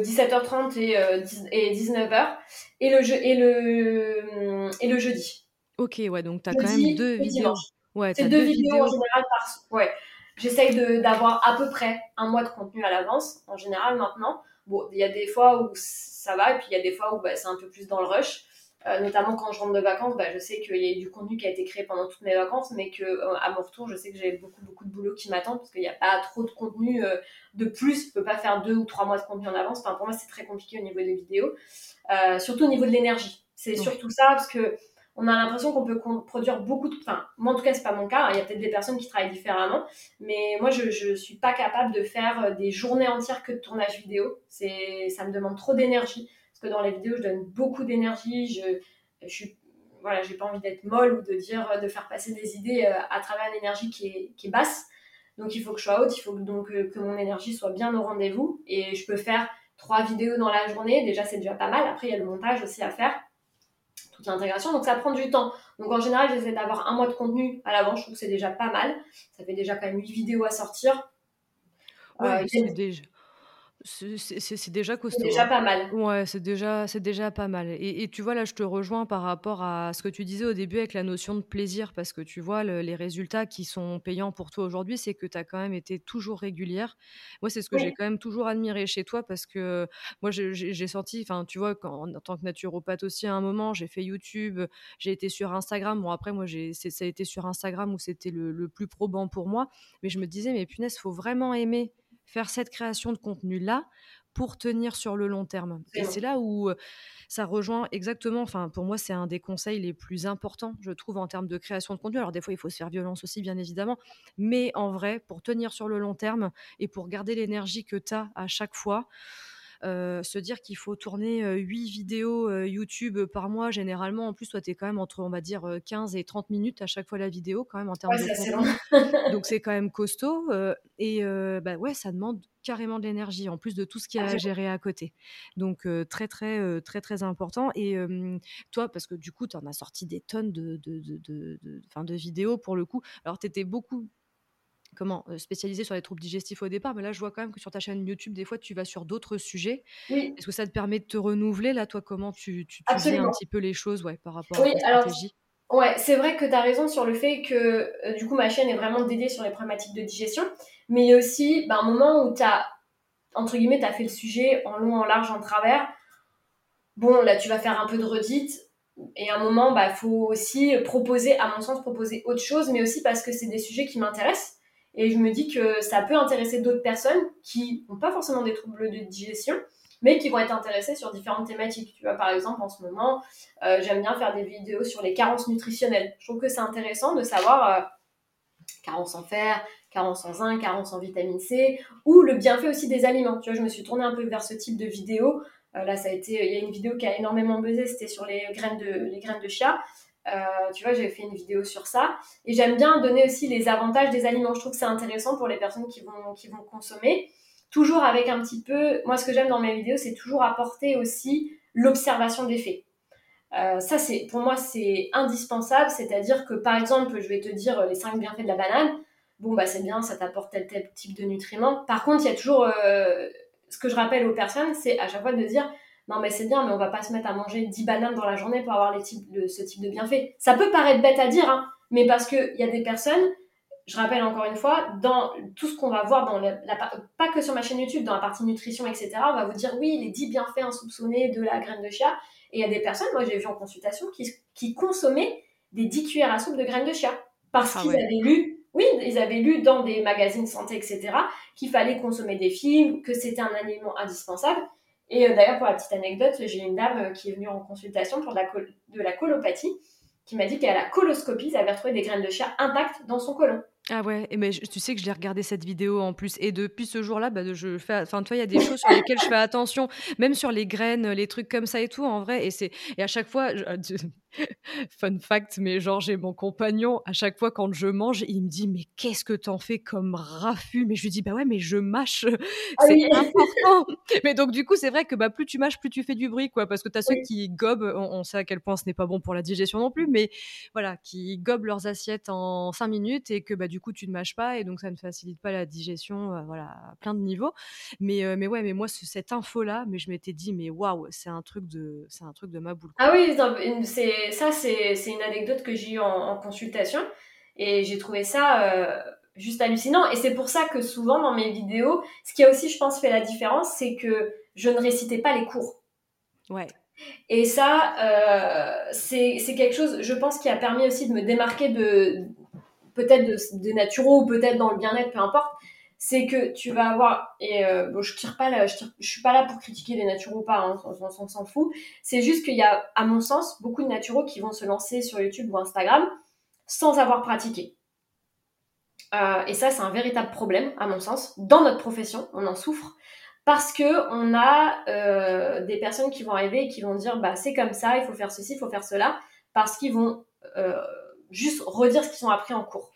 17h30 euh, et, 19h euh, et le, et, le, et le jeudi. Ok, ouais, donc tu as quand même deux vidéos. Ouais, c'est deux, vidéos, en général par. Ouais. J'essaye d'avoir à peu près un mois de contenu à l'avance, en général maintenant. Bon, il y a des fois où ça va, et puis il y a des fois où bah, c'est un peu plus dans le rush. Euh, notamment quand je rentre de vacances, bah, je sais qu'il y a du contenu qui a été créé pendant toutes mes vacances, mais que euh, à mon retour, je sais que j'ai beaucoup beaucoup de boulot qui m'attend parce qu'il n'y a pas trop de contenu euh, de plus. Je peux pas faire deux ou trois mois de contenu en avance. Enfin, pour moi, c'est très compliqué au niveau des vidéos, surtout au niveau de l'énergie. C'est surtout ça parce que on a l'impression qu'on peut produire beaucoup de. Enfin, moi en tout cas, c'est pas mon cas. Il y a peut-être des personnes qui travaillent différemment, mais moi, je, je suis pas capable de faire des journées entières que de tournage vidéo. C'est, ça me demande trop d'énergie que dans les vidéos, je donne beaucoup d'énergie, je, je suis voilà, j'ai pas envie d'être molle ou de dire de faire passer des idées euh, à travers une énergie qui est, qui est basse. Donc il faut que je sois haute, il faut donc euh, que mon énergie soit bien au rendez-vous et je peux faire trois vidéos dans la journée, déjà c'est déjà pas mal. Après il y a le montage aussi à faire, toute l'intégration, donc ça prend du temps. Donc en général j'essaie d'avoir un mois de contenu à l'avance, je trouve que c'est déjà pas mal. Ça fait déjà quand même huit vidéos à sortir. Ouais, euh, c'est déjà c'est déjà costaud. C'est déjà hein. pas mal. Ouais, c'est déjà, c'est déjà pas mal. Et, tu vois, là, je te rejoins par rapport à ce que tu disais au début avec la notion de plaisir, parce que tu vois, les résultats qui sont payants pour toi aujourd'hui, c'est que tu as quand même été toujours régulière. Moi, c'est ce que j'ai quand même toujours admiré chez toi, parce que moi, j'ai senti, enfin, tu vois, en tant que naturopathe aussi, à un moment, j'ai fait YouTube, j'ai été sur Instagram. Bon, après, moi, ça a été sur Instagram où c'était le, le plus probant pour moi. Mais je me disais, mais punaise, faut vraiment aimer faire cette création de contenu-là pour tenir sur le long terme. Et c'est là où ça rejoint exactement, enfin pour moi c'est un des conseils les plus importants, je trouve, en termes de création de contenu. Alors des fois il faut se faire violence aussi, bien évidemment, mais en vrai, pour tenir sur le long terme et pour garder l'énergie que tu as à chaque fois, euh, se dire qu'il faut tourner 8 vidéos YouTube par mois, généralement, en plus, toi, tu es quand même entre, on va dire, 15 et 30 minutes à chaque fois la vidéo, quand même, en termes de Donc, c'est quand même costaud. et bah ouais, ça demande carrément de l'énergie, en plus de tout ce qu'il y a à gérer à côté. Donc, très, très, très, très important. Et toi, parce que du coup, tu en as sorti des tonnes de, de, de, de, de vidéos pour le coup. Alors, tu étais beaucoup comment spécialisé sur les troubles digestifs au départ, mais là je vois quand même que sur ta chaîne YouTube, des fois tu vas sur d'autres sujets. Est-ce que ça te permet de te renouveler là, toi Comment tu, tu, tu un petit peu les choses ouais, par rapport à ta stratégie? Ouais, c'est vrai que tu as raison sur le fait que euh, du coup ma chaîne est vraiment dédiée sur les problématiques de digestion, mais il y a aussi bah, un moment où tu as, entre guillemets, tu as fait le sujet en long, en large, en travers. Bon, là tu vas faire un peu de redite, et à un moment, il bah, faut aussi proposer, à mon sens, proposer autre chose, mais aussi parce que c'est des sujets qui m'intéressent. Et je me dis que ça peut intéresser d'autres personnes qui n'ont pas forcément des troubles de digestion, mais qui vont être intéressées sur différentes thématiques. Tu vois, par exemple, en ce moment, euh, j'aime bien faire des vidéos sur les carences nutritionnelles. Je trouve que c'est intéressant de savoir euh, carence en fer, carence en zinc, carence en vitamine C, ou le bienfait aussi des aliments. Tu vois, je me suis tournée un peu vers ce type de vidéo. Euh, là, ça a été, il y a une vidéo qui a énormément buzzé, c'était sur les graines de, les graines de chia. Euh, tu vois, j'ai fait une vidéo sur ça. Et j'aime bien donner aussi les avantages des aliments. Je trouve que c'est intéressant pour les personnes qui vont, qui vont consommer. Toujours avec un petit peu, moi ce que j'aime dans mes vidéos, c'est toujours apporter aussi l'observation des faits. Euh, ça, pour moi, c'est indispensable. C'est-à-dire que, par exemple, je vais te dire les 5 bienfaits de la banane. Bon, bah, c'est bien, ça t'apporte tel, tel type de nutriments. Par contre, il y a toujours, euh, ce que je rappelle aux personnes, c'est à chaque fois de dire, non mais c'est bien, mais on va pas se mettre à manger 10 bananes dans la journée pour avoir les types de, ce type de bienfaits. Ça peut paraître bête à dire, hein, mais parce qu'il y a des personnes, je rappelle encore une fois, dans tout ce qu'on va voir dans la, pas que sur ma chaîne YouTube, dans la partie nutrition, etc., on va vous dire oui, les 10 bienfaits insoupçonnés de la graine de chia. Et il y a des personnes, moi j'ai vu en consultation, qui, qui consommaient des 10 cuillères à soupe de graines de chia. Parce ah qu'ils avaient lu, oui, ils avaient lu dans des magazines santé, etc., qu'il fallait consommer des fibres, que c'était un aliment indispensable. Et euh, d'ailleurs, pour la petite anecdote, j'ai une dame euh, qui est venue en consultation pour de la, de la colopathie qui m'a dit qu'à la coloscopie, elle avait retrouvé des graines de chia intactes dans son côlon. Ah ouais, mais tu sais que je l'ai regardé cette vidéo en plus. Et depuis ce jour-là, bah, je fais, enfin, il y a des choses sur lesquelles je fais attention, même sur les graines, les trucs comme ça et tout, en vrai. Et c'est, et à chaque fois, Fun fact, mais genre j'ai mon compagnon, à chaque fois quand je mange, il me dit mais qu'est-ce que t'en fais comme raffut? Mais je lui dis bah ouais mais je mâche, ah c'est important. mais donc du coup c'est vrai que bah plus tu mâches, plus tu fais du bruit quoi, parce que t'as ceux qui gobent, on, sait à quel point ce n'est pas bon pour la digestion non plus, mais voilà, qui gobent leurs assiettes en 5 minutes et que bah du coup tu ne mâches pas et donc ça ne facilite pas la digestion, euh, voilà, à plein de niveaux. Mais euh, mais ouais mais moi cette info là, mais je m'étais dit mais waouh c'est un truc de c'est un truc de ma boule. Ah oui c'est ça, c'est une anecdote que j'ai eue en, consultation et j'ai trouvé ça euh, juste hallucinant. Et c'est pour ça que souvent dans mes vidéos, ce qui a aussi, je pense, fait la différence, c'est que je ne récitais pas les cours. Ouais. Et ça, euh, c'est quelque chose, je pense, qui a permis aussi de me démarquer de peut-être de, de naturaux ou peut-être dans le bien-être, peu importe c'est que tu vas avoir et euh, bon je tire pas là, je, suis pas là pour critiquer les naturaux ou pas hein, on, s'en fout. C'est juste qu'il y a à mon sens beaucoup de naturaux qui vont se lancer sur YouTube ou Instagram sans avoir pratiqué. Euh, et ça c'est un véritable problème à mon sens dans notre profession on en souffre parce que on a euh, des personnes qui vont arriver et qui vont dire bah c'est comme ça il faut faire ceci il faut faire cela parce qu'ils vont juste redire ce qu'ils ont appris en cours.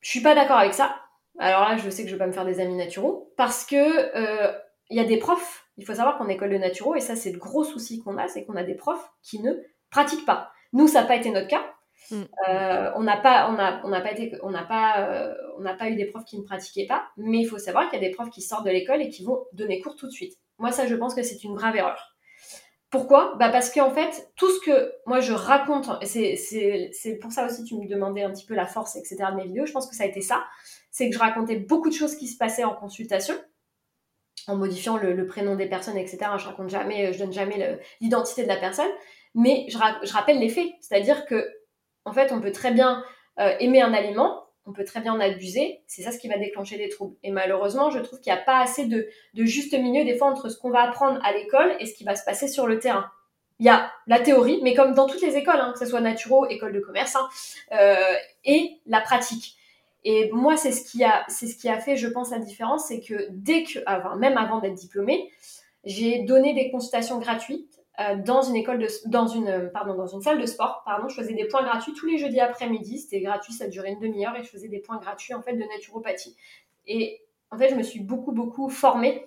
Je suis pas d'accord avec ça alors là, je sais que je vais pas me faire des amis naturaux parce que euh, il y a des profs. Il faut savoir qu'en école de naturaux, et ça c'est le gros souci qu'on a, c'est qu'on a des profs qui ne pratiquent pas. Nous, ça n'a pas été notre cas. Mm. Euh, on n'a pas, on a, on n'a pas été, on n'a pas, euh, on n'a pas eu des profs qui ne pratiquaient pas. Mais il faut savoir qu'il y a des profs qui sortent de l'école et qui vont donner cours tout de suite. Moi, ça, je pense que c'est une grave erreur. Pourquoi? Bah Parce qu'en fait, tout ce que moi je raconte, c'est pour ça aussi tu me demandais un petit peu la force, etc. de mes vidéos, je pense que ça a été ça c'est que je racontais beaucoup de choses qui se passaient en consultation, en modifiant le, prénom des personnes, etc. Je raconte jamais, je donne jamais l'identité de la personne, mais je, rappelle les faits. C'est-à-dire que, en fait, on peut très bien euh, aimer un aliment, on peut très bien en abuser, c'est ça ce qui va déclencher des troubles. Et malheureusement, je trouve qu'il n'y a pas assez de, juste milieu des fois entre ce qu'on va apprendre à l'école et ce qui va se passer sur le terrain. Il y a la théorie, mais comme dans toutes les écoles, hein, que ce soit naturaux, école de commerce, hein, euh, et la pratique. Et moi, c'est ce qui a, fait, je pense, la différence, c'est que dès que, même avant d'être diplômée, j'ai donné des consultations gratuites euh, dans une école dans une, pardon, dans une salle de sport. Pardon, je faisais des points gratuits tous les jeudis après-midi. C'était gratuit, ça durait une demi-heure et je faisais des points gratuits en fait de naturopathie. Et en fait, je me suis beaucoup beaucoup formée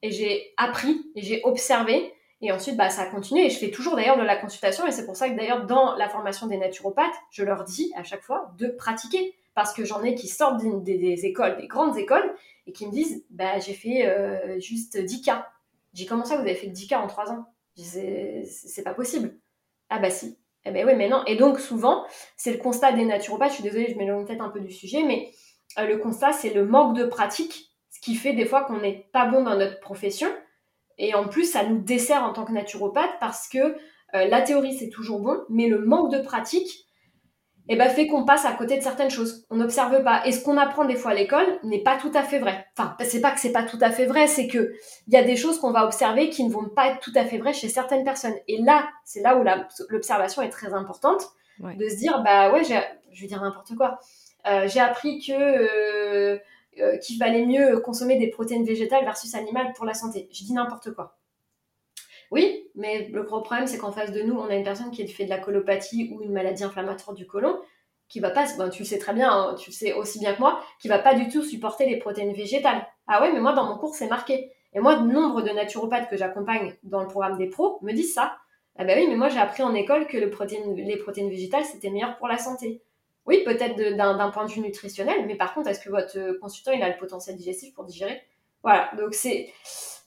et j'ai appris et j'ai observé. Et ensuite, bah, ça a continué. Et je fais toujours d'ailleurs de la consultation. Et c'est pour ça que d'ailleurs, dans la formation des naturopathes, je leur dis à chaque fois de pratiquer parce que j'en ai qui sortent des, écoles, des grandes écoles, et qui me disent bah, J'ai fait euh, juste 10 J'ai ça, vous avez fait 10 cas en 3 ans C'est pas possible. Ah bah si. Eh ben oui, mais non. Et donc souvent, c'est le constat des naturopathes. Je suis désolée, je m'éloigne peut-être un peu du sujet, mais euh, le constat, c'est le manque de pratique, ce qui fait des fois qu'on n'est pas bon dans notre profession. Et en plus, ça nous dessert en tant que naturopathe parce que euh, la théorie, c'est toujours bon, mais le manque de pratique, eh ben, fait qu'on passe à côté de certaines choses. On n'observe pas. Et ce qu'on apprend des fois à l'école n'est pas tout à fait vrai. Enfin, c'est pas que c'est pas tout à fait vrai, c'est que il y a des choses qu'on va observer qui ne vont pas être tout à fait vraies chez certaines personnes. Et là, c'est là où l'observation est très importante, de se dire, bah ouais, je vais dire n'importe quoi. Euh, j'ai appris que euh, euh, qu'il valait mieux consommer des protéines végétales versus animales pour la santé. Je dis n'importe quoi. Oui, mais le gros problème, c'est qu'en face de nous, on a une personne qui fait de la colopathie ou une maladie inflammatoire du côlon, qui va pas, ben, tu le sais très bien, hein, tu le sais aussi bien que moi, qui va pas du tout supporter les protéines végétales. Ah ouais, mais moi, dans mon cours, c'est marqué. Et moi, nombre de naturopathes que j'accompagne dans le programme des pros me disent ça. Ah ben oui, mais moi, j'ai appris en école que les protéines végétales, c'était meilleur pour la santé. Oui, peut-être d'un point de vue nutritionnel, mais par contre, est-ce que votre consultant, il a le potentiel digestif pour digérer? Voilà, donc c'est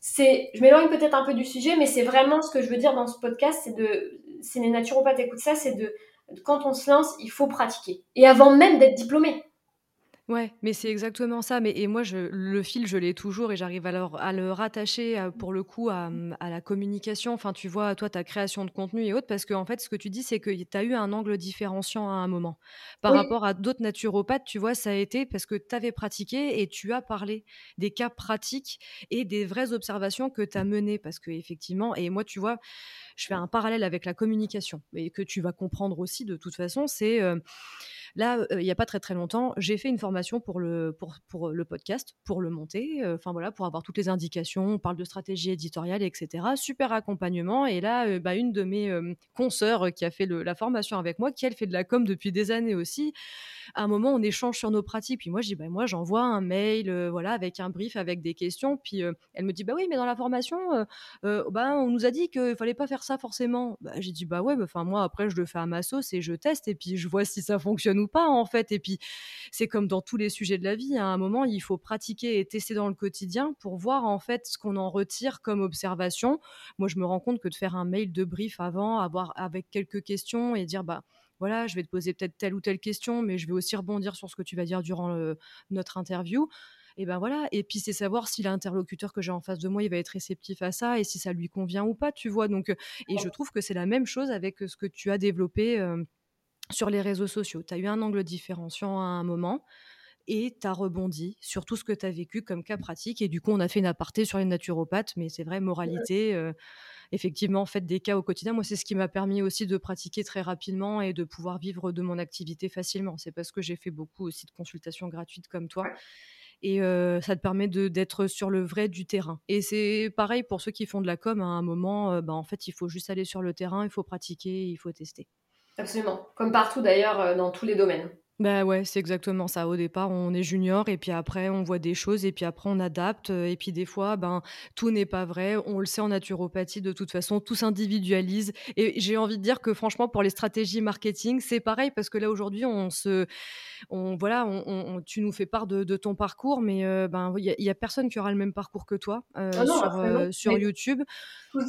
c'est, je m'éloigne peut-être un peu du sujet, mais c'est vraiment ce que je veux dire dans ce podcast, c'est de, si les naturopathes écoutent ça, c'est de, quand on se lance, il faut pratiquer. Et avant même d'être diplômé. Ouais, mais c'est exactement ça. Mais et moi, je, le fil, je l'ai toujours et j'arrive à le, à le rattacher pour le coup à, à la communication. Enfin, tu vois, toi, ta création de contenu et autres, parce qu'en en fait, ce que tu dis, c'est que tu as eu un angle différenciant à un moment. Par rapport à d'autres naturopathes, tu vois, ça a été parce que tu avais pratiqué et tu as parlé des cas pratiques et des vraies observations que tu as menées. Parce que effectivement, et moi, tu vois, je fais un parallèle avec la communication, et que tu vas comprendre aussi de toute façon, c'est. Euh, Là, il n'y a pas très très longtemps, j'ai fait une formation pour le, pour, pour le podcast, pour le monter, enfin voilà, pour avoir toutes les indications. On parle de stratégie éditoriale, etc. Super accompagnement. Et là, bah, une de mes consoeurs qui a fait la formation avec moi, qui elle fait de la com depuis des années aussi, à un moment, on échange sur nos pratiques. Puis moi, je dis, bah, moi, j'envoie un mail, voilà, avec un brief, avec des questions. Puis elle me dit, bah oui, mais dans la formation, bah, on nous a dit qu'il fallait pas faire ça forcément. Bah, j'ai dit, bah ouais, enfin moi, après, je le fais à ma sauce et je teste et puis je vois si ça fonctionne ou pas en fait. Et puis c'est comme dans tous les sujets de la vie, à un moment il faut pratiquer et tester dans le quotidien pour voir en fait ce qu'on en retire comme observation. Moi je me rends compte que de faire un mail de brief avant, avoir avec quelques questions et dire bah voilà, je vais te poser peut-être telle ou telle question, mais je vais aussi rebondir sur ce que tu vas dire durant notre interview. Et ben voilà. Et puis c'est savoir si l'interlocuteur que j'ai en face de moi, il va être réceptif à ça et si ça lui convient ou pas, tu vois. Donc, et je trouve que c'est la même chose avec ce que tu as développé sur les réseaux sociaux. Tu as eu un angle différenciant à un moment et tu as rebondi sur tout ce que tu as vécu comme cas pratique. Et du coup, on a fait une aparté sur les naturopathes, mais c'est vrai, moralité, euh, effectivement, faites des cas au quotidien. Moi, c'est ce qui m'a permis aussi de pratiquer très rapidement et de pouvoir vivre de mon activité facilement. C'est parce que j'ai fait beaucoup aussi de consultations gratuites comme toi. Et euh, ça te permet d'être sur le vrai du terrain. Et c'est pareil pour ceux qui font de la com. À un moment, euh, bah, en fait, il faut juste aller sur le terrain, il faut pratiquer, il faut tester. Absolument. Comme partout d'ailleurs, euh, dans tous les domaines. Bah ouais, c'est exactement ça. Au départ, on est junior et puis après, on voit des choses et puis après, on adapte. Et puis des fois, ben, tout n'est pas vrai. On le sait en naturopathie, de toute façon, tout s'individualise. Et j'ai envie de dire que franchement, pour les stratégies marketing, c'est pareil parce que là, aujourd'hui, on se. On, voilà, on, tu nous fais part de, ton parcours, mais euh, ben, il n'y a, personne qui aura le même parcours que toi euh, ah sur, euh, sur YouTube.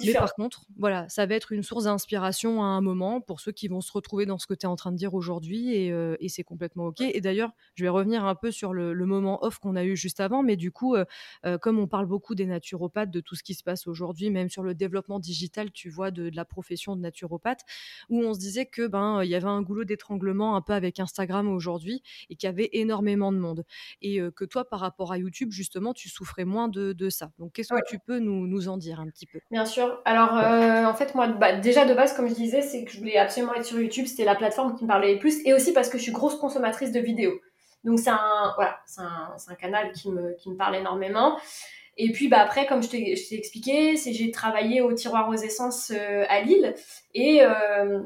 Mais par contre, voilà, ça va être une source d'inspiration à un moment pour ceux qui vont se retrouver dans ce que tu es en train de dire aujourd'hui et, et c'est complètement OK. Et d'ailleurs, je vais revenir un peu sur le, moment off qu'on a eu juste avant, mais du coup, euh, euh, comme on parle beaucoup des naturopathes, de tout ce qui se passe aujourd'hui, même sur le développement digital, tu vois, de, la profession de naturopathe, où on se disait que ben il y avait un goulot d'étranglement un peu avec Instagram aujourd'hui et qu'il y avait énormément de monde. Et euh, que toi, par rapport à YouTube, justement, tu souffrais moins de, ça. Donc, qu'est-ce que tu peux nous, nous, en dire un petit peu? Bien sûr. Alors, en fait, moi, bah, déjà de base, comme je disais, c'est que je voulais absolument être sur YouTube. C'était la plateforme qui me parlait le plus. Et aussi parce que je suis grosse consommatrice de vidéos. Donc c'est un, voilà, c'est un, canal qui me, qui me parle énormément. Et puis bah, après, comme je t'ai expliqué, c'est j'ai travaillé au tiroir aux essences euh, à Lille. Et euh,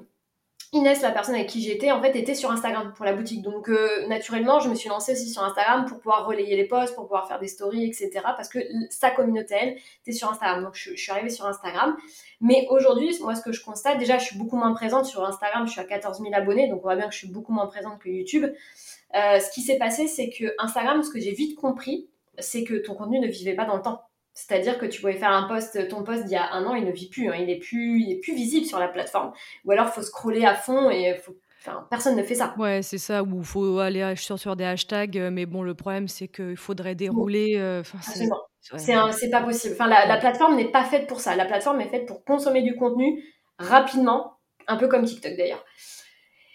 Inès, la personne avec qui j'étais, en fait, était sur Instagram pour la boutique. Donc, euh, naturellement, je me suis lancée aussi sur Instagram pour pouvoir relayer les posts, pour pouvoir faire des stories, etc. Parce que sa communauté, elle, était sur Instagram. Donc, je, suis arrivée sur Instagram. Mais aujourd'hui, moi, ce que je constate, déjà, je suis beaucoup moins présente sur Instagram. Je suis à 14 000 abonnés. Donc, on voit bien que je suis beaucoup moins présente que YouTube. Euh, ce qui s'est passé, c'est que Instagram, ce que j'ai vite compris, c'est que ton contenu ne vivait pas dans le temps. C'est-à-dire que tu pouvais faire un post, ton post d'il y a un an, il ne vit plus, hein. il est plus, il est plus visible sur la plateforme. Ou alors, faut scroller à fond et faut Enfin, personne ne fait ça. Ouais, c'est ça, ou il faut aller sur, sur des hashtags, euh, mais bon, le problème, c'est qu'il faudrait dérouler. Euh, Absolument. C'est pas possible. Enfin, la, la plateforme n'est pas faite pour ça. La plateforme est faite pour consommer du contenu rapidement, un peu comme TikTok d'ailleurs.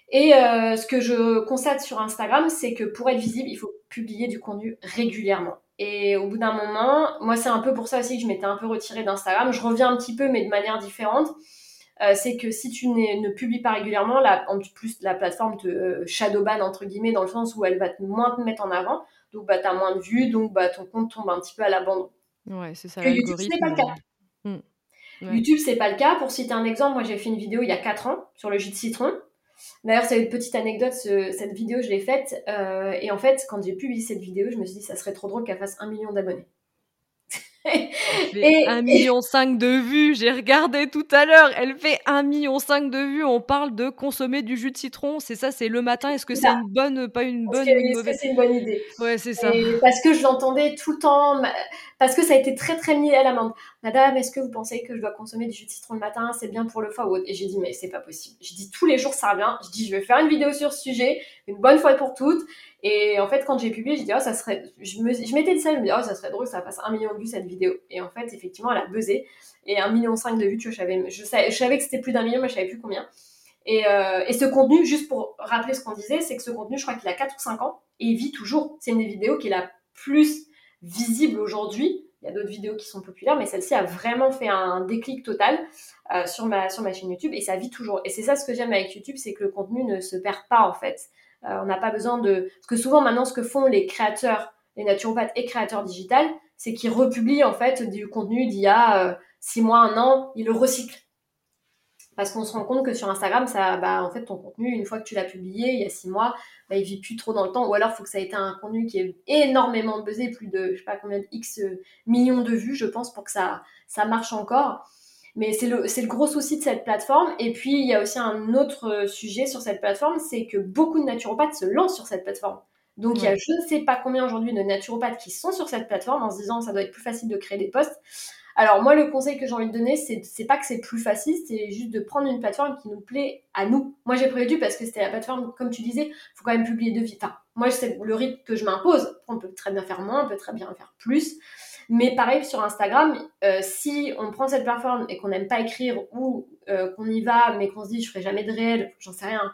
Et euh, ce que je constate sur Instagram, c'est que pour être visible, il faut publier du contenu régulièrement. Et au bout d'un moment, moi, c'est un peu pour ça aussi que je m'étais un peu retirée d'Instagram. Je reviens un petit peu, mais de manière différente. Euh, c'est que si tu ne publies pas régulièrement, en plus la plateforme te euh, shadowban entre guillemets dans le sens où elle va moins te mettre en avant, donc bah, tu as moins de vues, donc bah, ton compte tombe un petit peu à l'abandon. Ouais, c'est ça. YouTube, ce n'est pas le cas. Hmm. YouTube, c'est pas le cas. Pour citer un exemple, moi j'ai fait une vidéo il y a 4 ans sur le jus de citron. D'ailleurs, c'est une petite anecdote, cette vidéo, je l'ai faite. Euh, et en fait, quand j'ai publié cette vidéo, je me suis dit, ça serait trop drôle qu'elle fasse un million d'abonnés et 1,5 million de vues, j'ai regardé tout à l'heure, elle fait 1,5 million de vues, on parle de consommer du jus de citron, c'est ça, c'est le matin, est-ce que c'est une bonne, pas une bonne une mauvaise c'est une bonne idée? Ouais, c'est ça. parce que je l'entendais tout le temps, parce que ça a été très très mis à l'amende. Madame, est-ce que vous pensez que je dois consommer du jus de citron le matin, c'est bien pour le foie ou autre? Et j'ai dit, mais c'est pas possible. Je dis tous les jours ça revient, je dis, je vais faire une vidéo sur ce sujet, une bonne fois pour toutes, et en fait, quand j'ai publié, dit, oh, ça serait. Je, me... je m'étais dit ça, je me disais, oh, ça serait drôle, ça fasse un million de vues cette vidéo. Et en fait, effectivement, elle a buzzé. Et un million cinq de vues, tu vois, je savais, je savais, que c'était plus d'un million, mais je savais plus combien. Et, euh, et, ce contenu, juste pour rappeler ce qu'on disait, c'est que ce contenu, je crois qu'il a 4 ou 5 ans et il vit toujours. C'est une des vidéos qui est la plus visible aujourd'hui. Il y a d'autres vidéos qui sont populaires, mais celle-ci a vraiment fait un déclic total euh, sur, ma, sur ma chaîne YouTube et ça vit toujours. Et c'est ça ce que j'aime avec YouTube, c'est que le contenu ne se perd pas en fait. Euh, on n'a pas besoin de... Parce que souvent maintenant, ce que font les créateurs, les naturopathes et créateurs digital, c'est qu'ils republient en fait du contenu d'il y a 6 euh, mois, un an, ils le recyclent. Parce qu'on se rend compte que sur Instagram, ça, bah, en fait, ton contenu, une fois que tu l'as publié il y a six mois, bah, il vit plus trop dans le temps. Ou alors, il faut que ça ait été un contenu qui est énormément buzzé, plus de, je sais pas combien de X millions de vues, je pense, pour que ça, ça marche encore. Mais c'est le, le gros souci de cette plateforme. Et puis, il y a aussi un autre sujet sur cette plateforme, c'est que beaucoup de naturopathes se lancent sur cette plateforme. Donc, il y a je ne sais pas combien aujourd'hui de naturopathes qui sont sur cette plateforme en se disant ça doit être plus facile de créer des posts. Alors, moi, le conseil que j'ai envie de donner, c'est, pas que c'est plus facile, c'est juste de prendre une plateforme qui nous plaît à nous. Moi, j'ai pris du parce que c'était la plateforme, comme tu disais, faut quand même publier de vite. Enfin, moi, c'est le rythme que je m'impose. On peut très bien faire moins, on peut très bien faire plus. Mais pareil sur Instagram, euh, si on prend cette plateforme et qu'on n'aime pas écrire ou euh, qu'on y va mais qu'on se dit je ferai jamais de réel, j'en sais rien,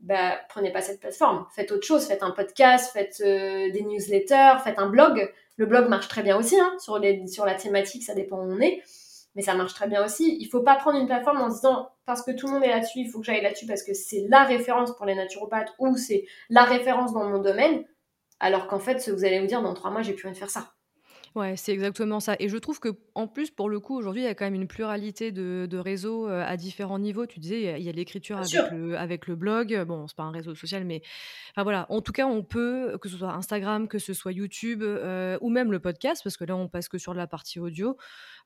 bah prenez pas cette plateforme, faites autre chose, faites un podcast, faites euh, des newsletters, faites un blog. Le blog marche très bien aussi hein, sur, la thématique, ça dépend où on est, mais ça marche très bien aussi. Il faut pas prendre une plateforme en disant parce que tout le monde est là-dessus, il faut que j'aille là-dessus parce que c'est la référence pour les naturopathes ou c'est la référence dans mon domaine, alors qu'en fait vous allez vous dire dans trois mois j'ai plus rien de faire ça. Ouais, c'est exactement ça. Et je trouve que en plus, pour le coup, aujourd'hui, il y a quand même une pluralité de, de réseaux euh, à différents niveaux. Tu disais, il y a l'écriture avec le, avec le blog. Bon, c'est pas un réseau social, mais enfin voilà. En tout cas, on peut, que ce soit Instagram, que ce soit YouTube, euh, ou même le podcast, parce que là, on passe que sur la partie audio.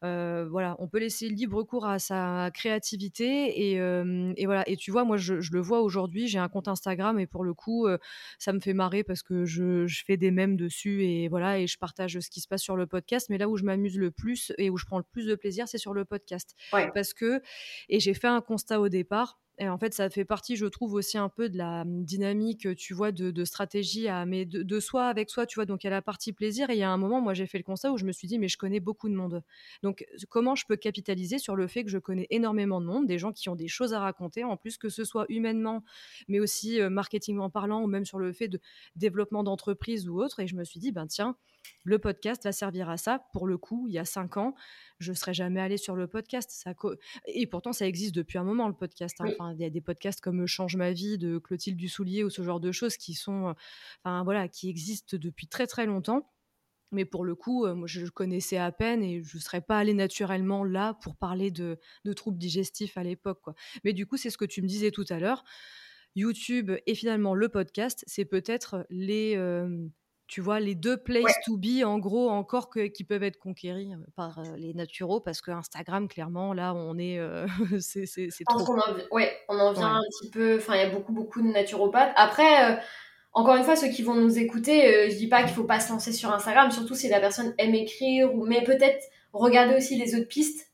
Euh, voilà, on peut laisser libre cours à sa créativité et, et voilà. Et tu vois, moi, je, je le vois aujourd'hui. J'ai un compte Instagram et pour le coup, ça me fait marrer parce que je, je fais des mèmes dessus et voilà, et je partage ce qui se passe sur le podcast, mais là où je m'amuse le plus et où je prends le plus de plaisir, c'est sur le podcast. Parce que, et j'ai fait un constat au départ, et en fait, ça fait partie, je trouve, aussi un peu de la mmh, dynamique, tu vois, de, stratégie, à, mais de, soi avec soi, tu vois. Donc, il y a la partie plaisir. Et il y a un moment, moi, j'ai fait le constat où je me suis dit, mais je connais beaucoup de monde. Donc, comment je peux capitaliser sur le fait que je connais énormément de monde, des gens qui ont des choses à raconter, en plus que ce soit humainement, mais aussi euh, marketing en parlant, ou même sur le fait de développement d'entreprise ou autre. Et je me suis dit, ben tiens, le podcast va servir à ça. Pour le coup, il y a cinq ans, je ne serais jamais allée sur le podcast. Ça Et pourtant, ça existe depuis un moment, le podcast. Hein. Enfin, il y a des podcasts comme Change ma vie de Clotilde Dussoulier ou ce genre de choses qui sont, euh, enfin, voilà, qui existent depuis très très longtemps. Mais pour le coup, euh, moi, je connaissais à peine et je ne serais pas allée naturellement là pour parler de, troubles digestifs à l'époque. Mais du coup, c'est ce que tu me disais tout à l'heure. YouTube et finalement le podcast, c'est peut-être les, euh, tu vois, les deux places to be, en gros, encore que, qui peuvent être conquéris par les naturaux, parce que Instagram, clairement, là, on est. c'est trop. On en, ouais, on en vient un petit peu. Enfin, il y a beaucoup, beaucoup de naturopathes. Après, encore une fois, ceux qui vont nous écouter, je dis pas qu'il faut pas se lancer sur Instagram, surtout si la personne aime écrire, ou, mais peut-être regarder aussi les autres pistes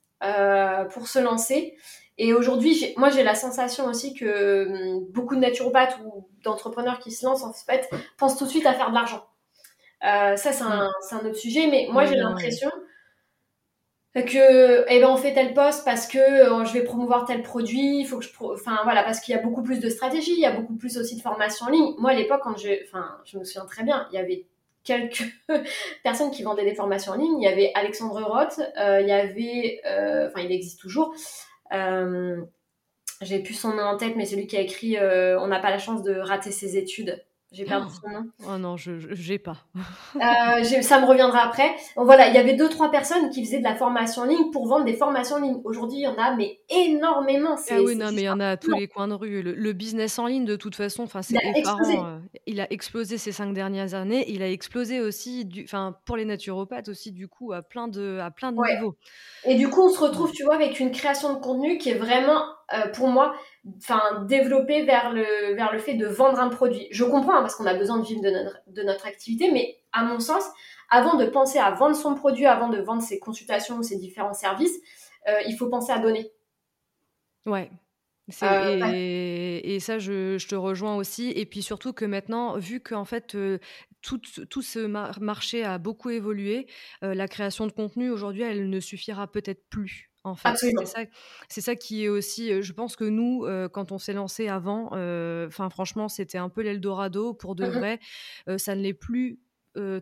pour se lancer. Et aujourd'hui, moi, j'ai la sensation aussi que hum, beaucoup de naturopathes ou d'entrepreneurs qui se lancent, en fait, pensent tout de suite à faire de l'argent. Euh, ça, c'est un, un, autre sujet, mais moi, j'ai l'impression que, eh ben, on fait tel poste parce que euh, je vais promouvoir tel produit, il faut que je, enfin, voilà, parce qu'il y a beaucoup plus de stratégie, il y a beaucoup plus aussi de formation en ligne. Moi, à l'époque, quand je, enfin, je me souviens très bien, il y avait quelques personnes qui vendaient des formations en ligne. Il y avait Alexandre Roth, euh, il y avait, enfin, il existe toujours, j'ai plus son nom en tête, mais celui qui a écrit On n'a pas la chance de rater ses études. J'ai perdu oh. son nom. Oh non, je n'ai pas. euh, ça me reviendra après. Donc voilà, il y avait deux trois personnes qui faisaient de la formation en ligne pour vendre des formations en ligne. Aujourd'hui, il y en a mais énormément. Ah oui, non, mais il y en a à tous les coins de rue. Le, business en ligne, de toute façon, enfin, c'est effarant. Euh, il a explosé ces cinq dernières années. Il a explosé aussi, enfin, pour les naturopathes aussi, du coup, à plein de, à plein de niveaux. Et du coup, on se retrouve, tu vois, avec une création de contenu qui est vraiment, euh, pour moi, enfin développer vers le vers le fait de vendre un produit. Je comprends hein, parce qu'on a besoin de vivre de notre de notre activité, mais à mon sens, avant de penser à vendre son produit, avant de vendre ses consultations ou ses différents services, euh, il faut penser à donner. Ouais. Euh, et, et, ça, je, je, te rejoins aussi. Et puis surtout que maintenant, vu qu'en fait, euh, tout, tout, ce marché a beaucoup évolué, la création de contenu, aujourd'hui, elle ne suffira peut-être plus en fait. C'est ça, c'est ça qui est aussi. Je pense que nous, quand on s'est lancé avant, enfin franchement, c'était un peu l'Eldorado pour de mmh vrai. ça ne l'est plus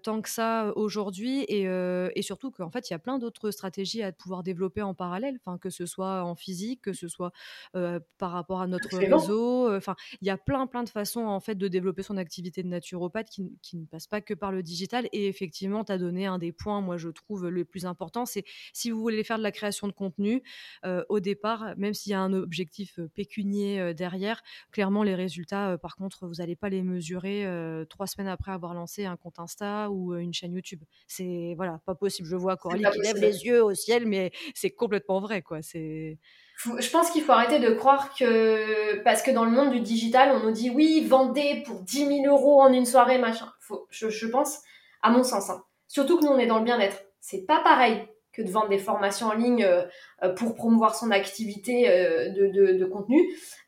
tant que ça aujourd'hui et, et, surtout qu'en fait il y a plein d'autres stratégies à pouvoir développer en parallèle enfin que ce soit en physique que ce soit par rapport à notre réseau enfin il y a plein plein de façons en fait de développer son activité de naturopathe qui, qui ne passe pas que par le digital et effectivement tu as donné un des points moi je trouve le plus important c'est si vous voulez faire de la création de contenu au départ même s'il y a un objectif pécunier derrière clairement les résultats par contre vous n'allez pas les mesurer trois semaines après avoir lancé un compte Instagram ou une chaîne YouTube. C'est voilà, pas possible. Je vois Coralie qui lève les yeux au ciel, mais c'est complètement vrai, quoi. C'est je pense qu'il faut arrêter de croire que parce que dans le monde du digital, on nous dit oui, vendez pour 10 000 euros en une soirée, machin. Faut, je, pense, à mon sens, hein. surtout que nous on est dans le bien-être. C'est pas pareil que de vendre des formations en ligne pour promouvoir son activité de, de, de, contenu.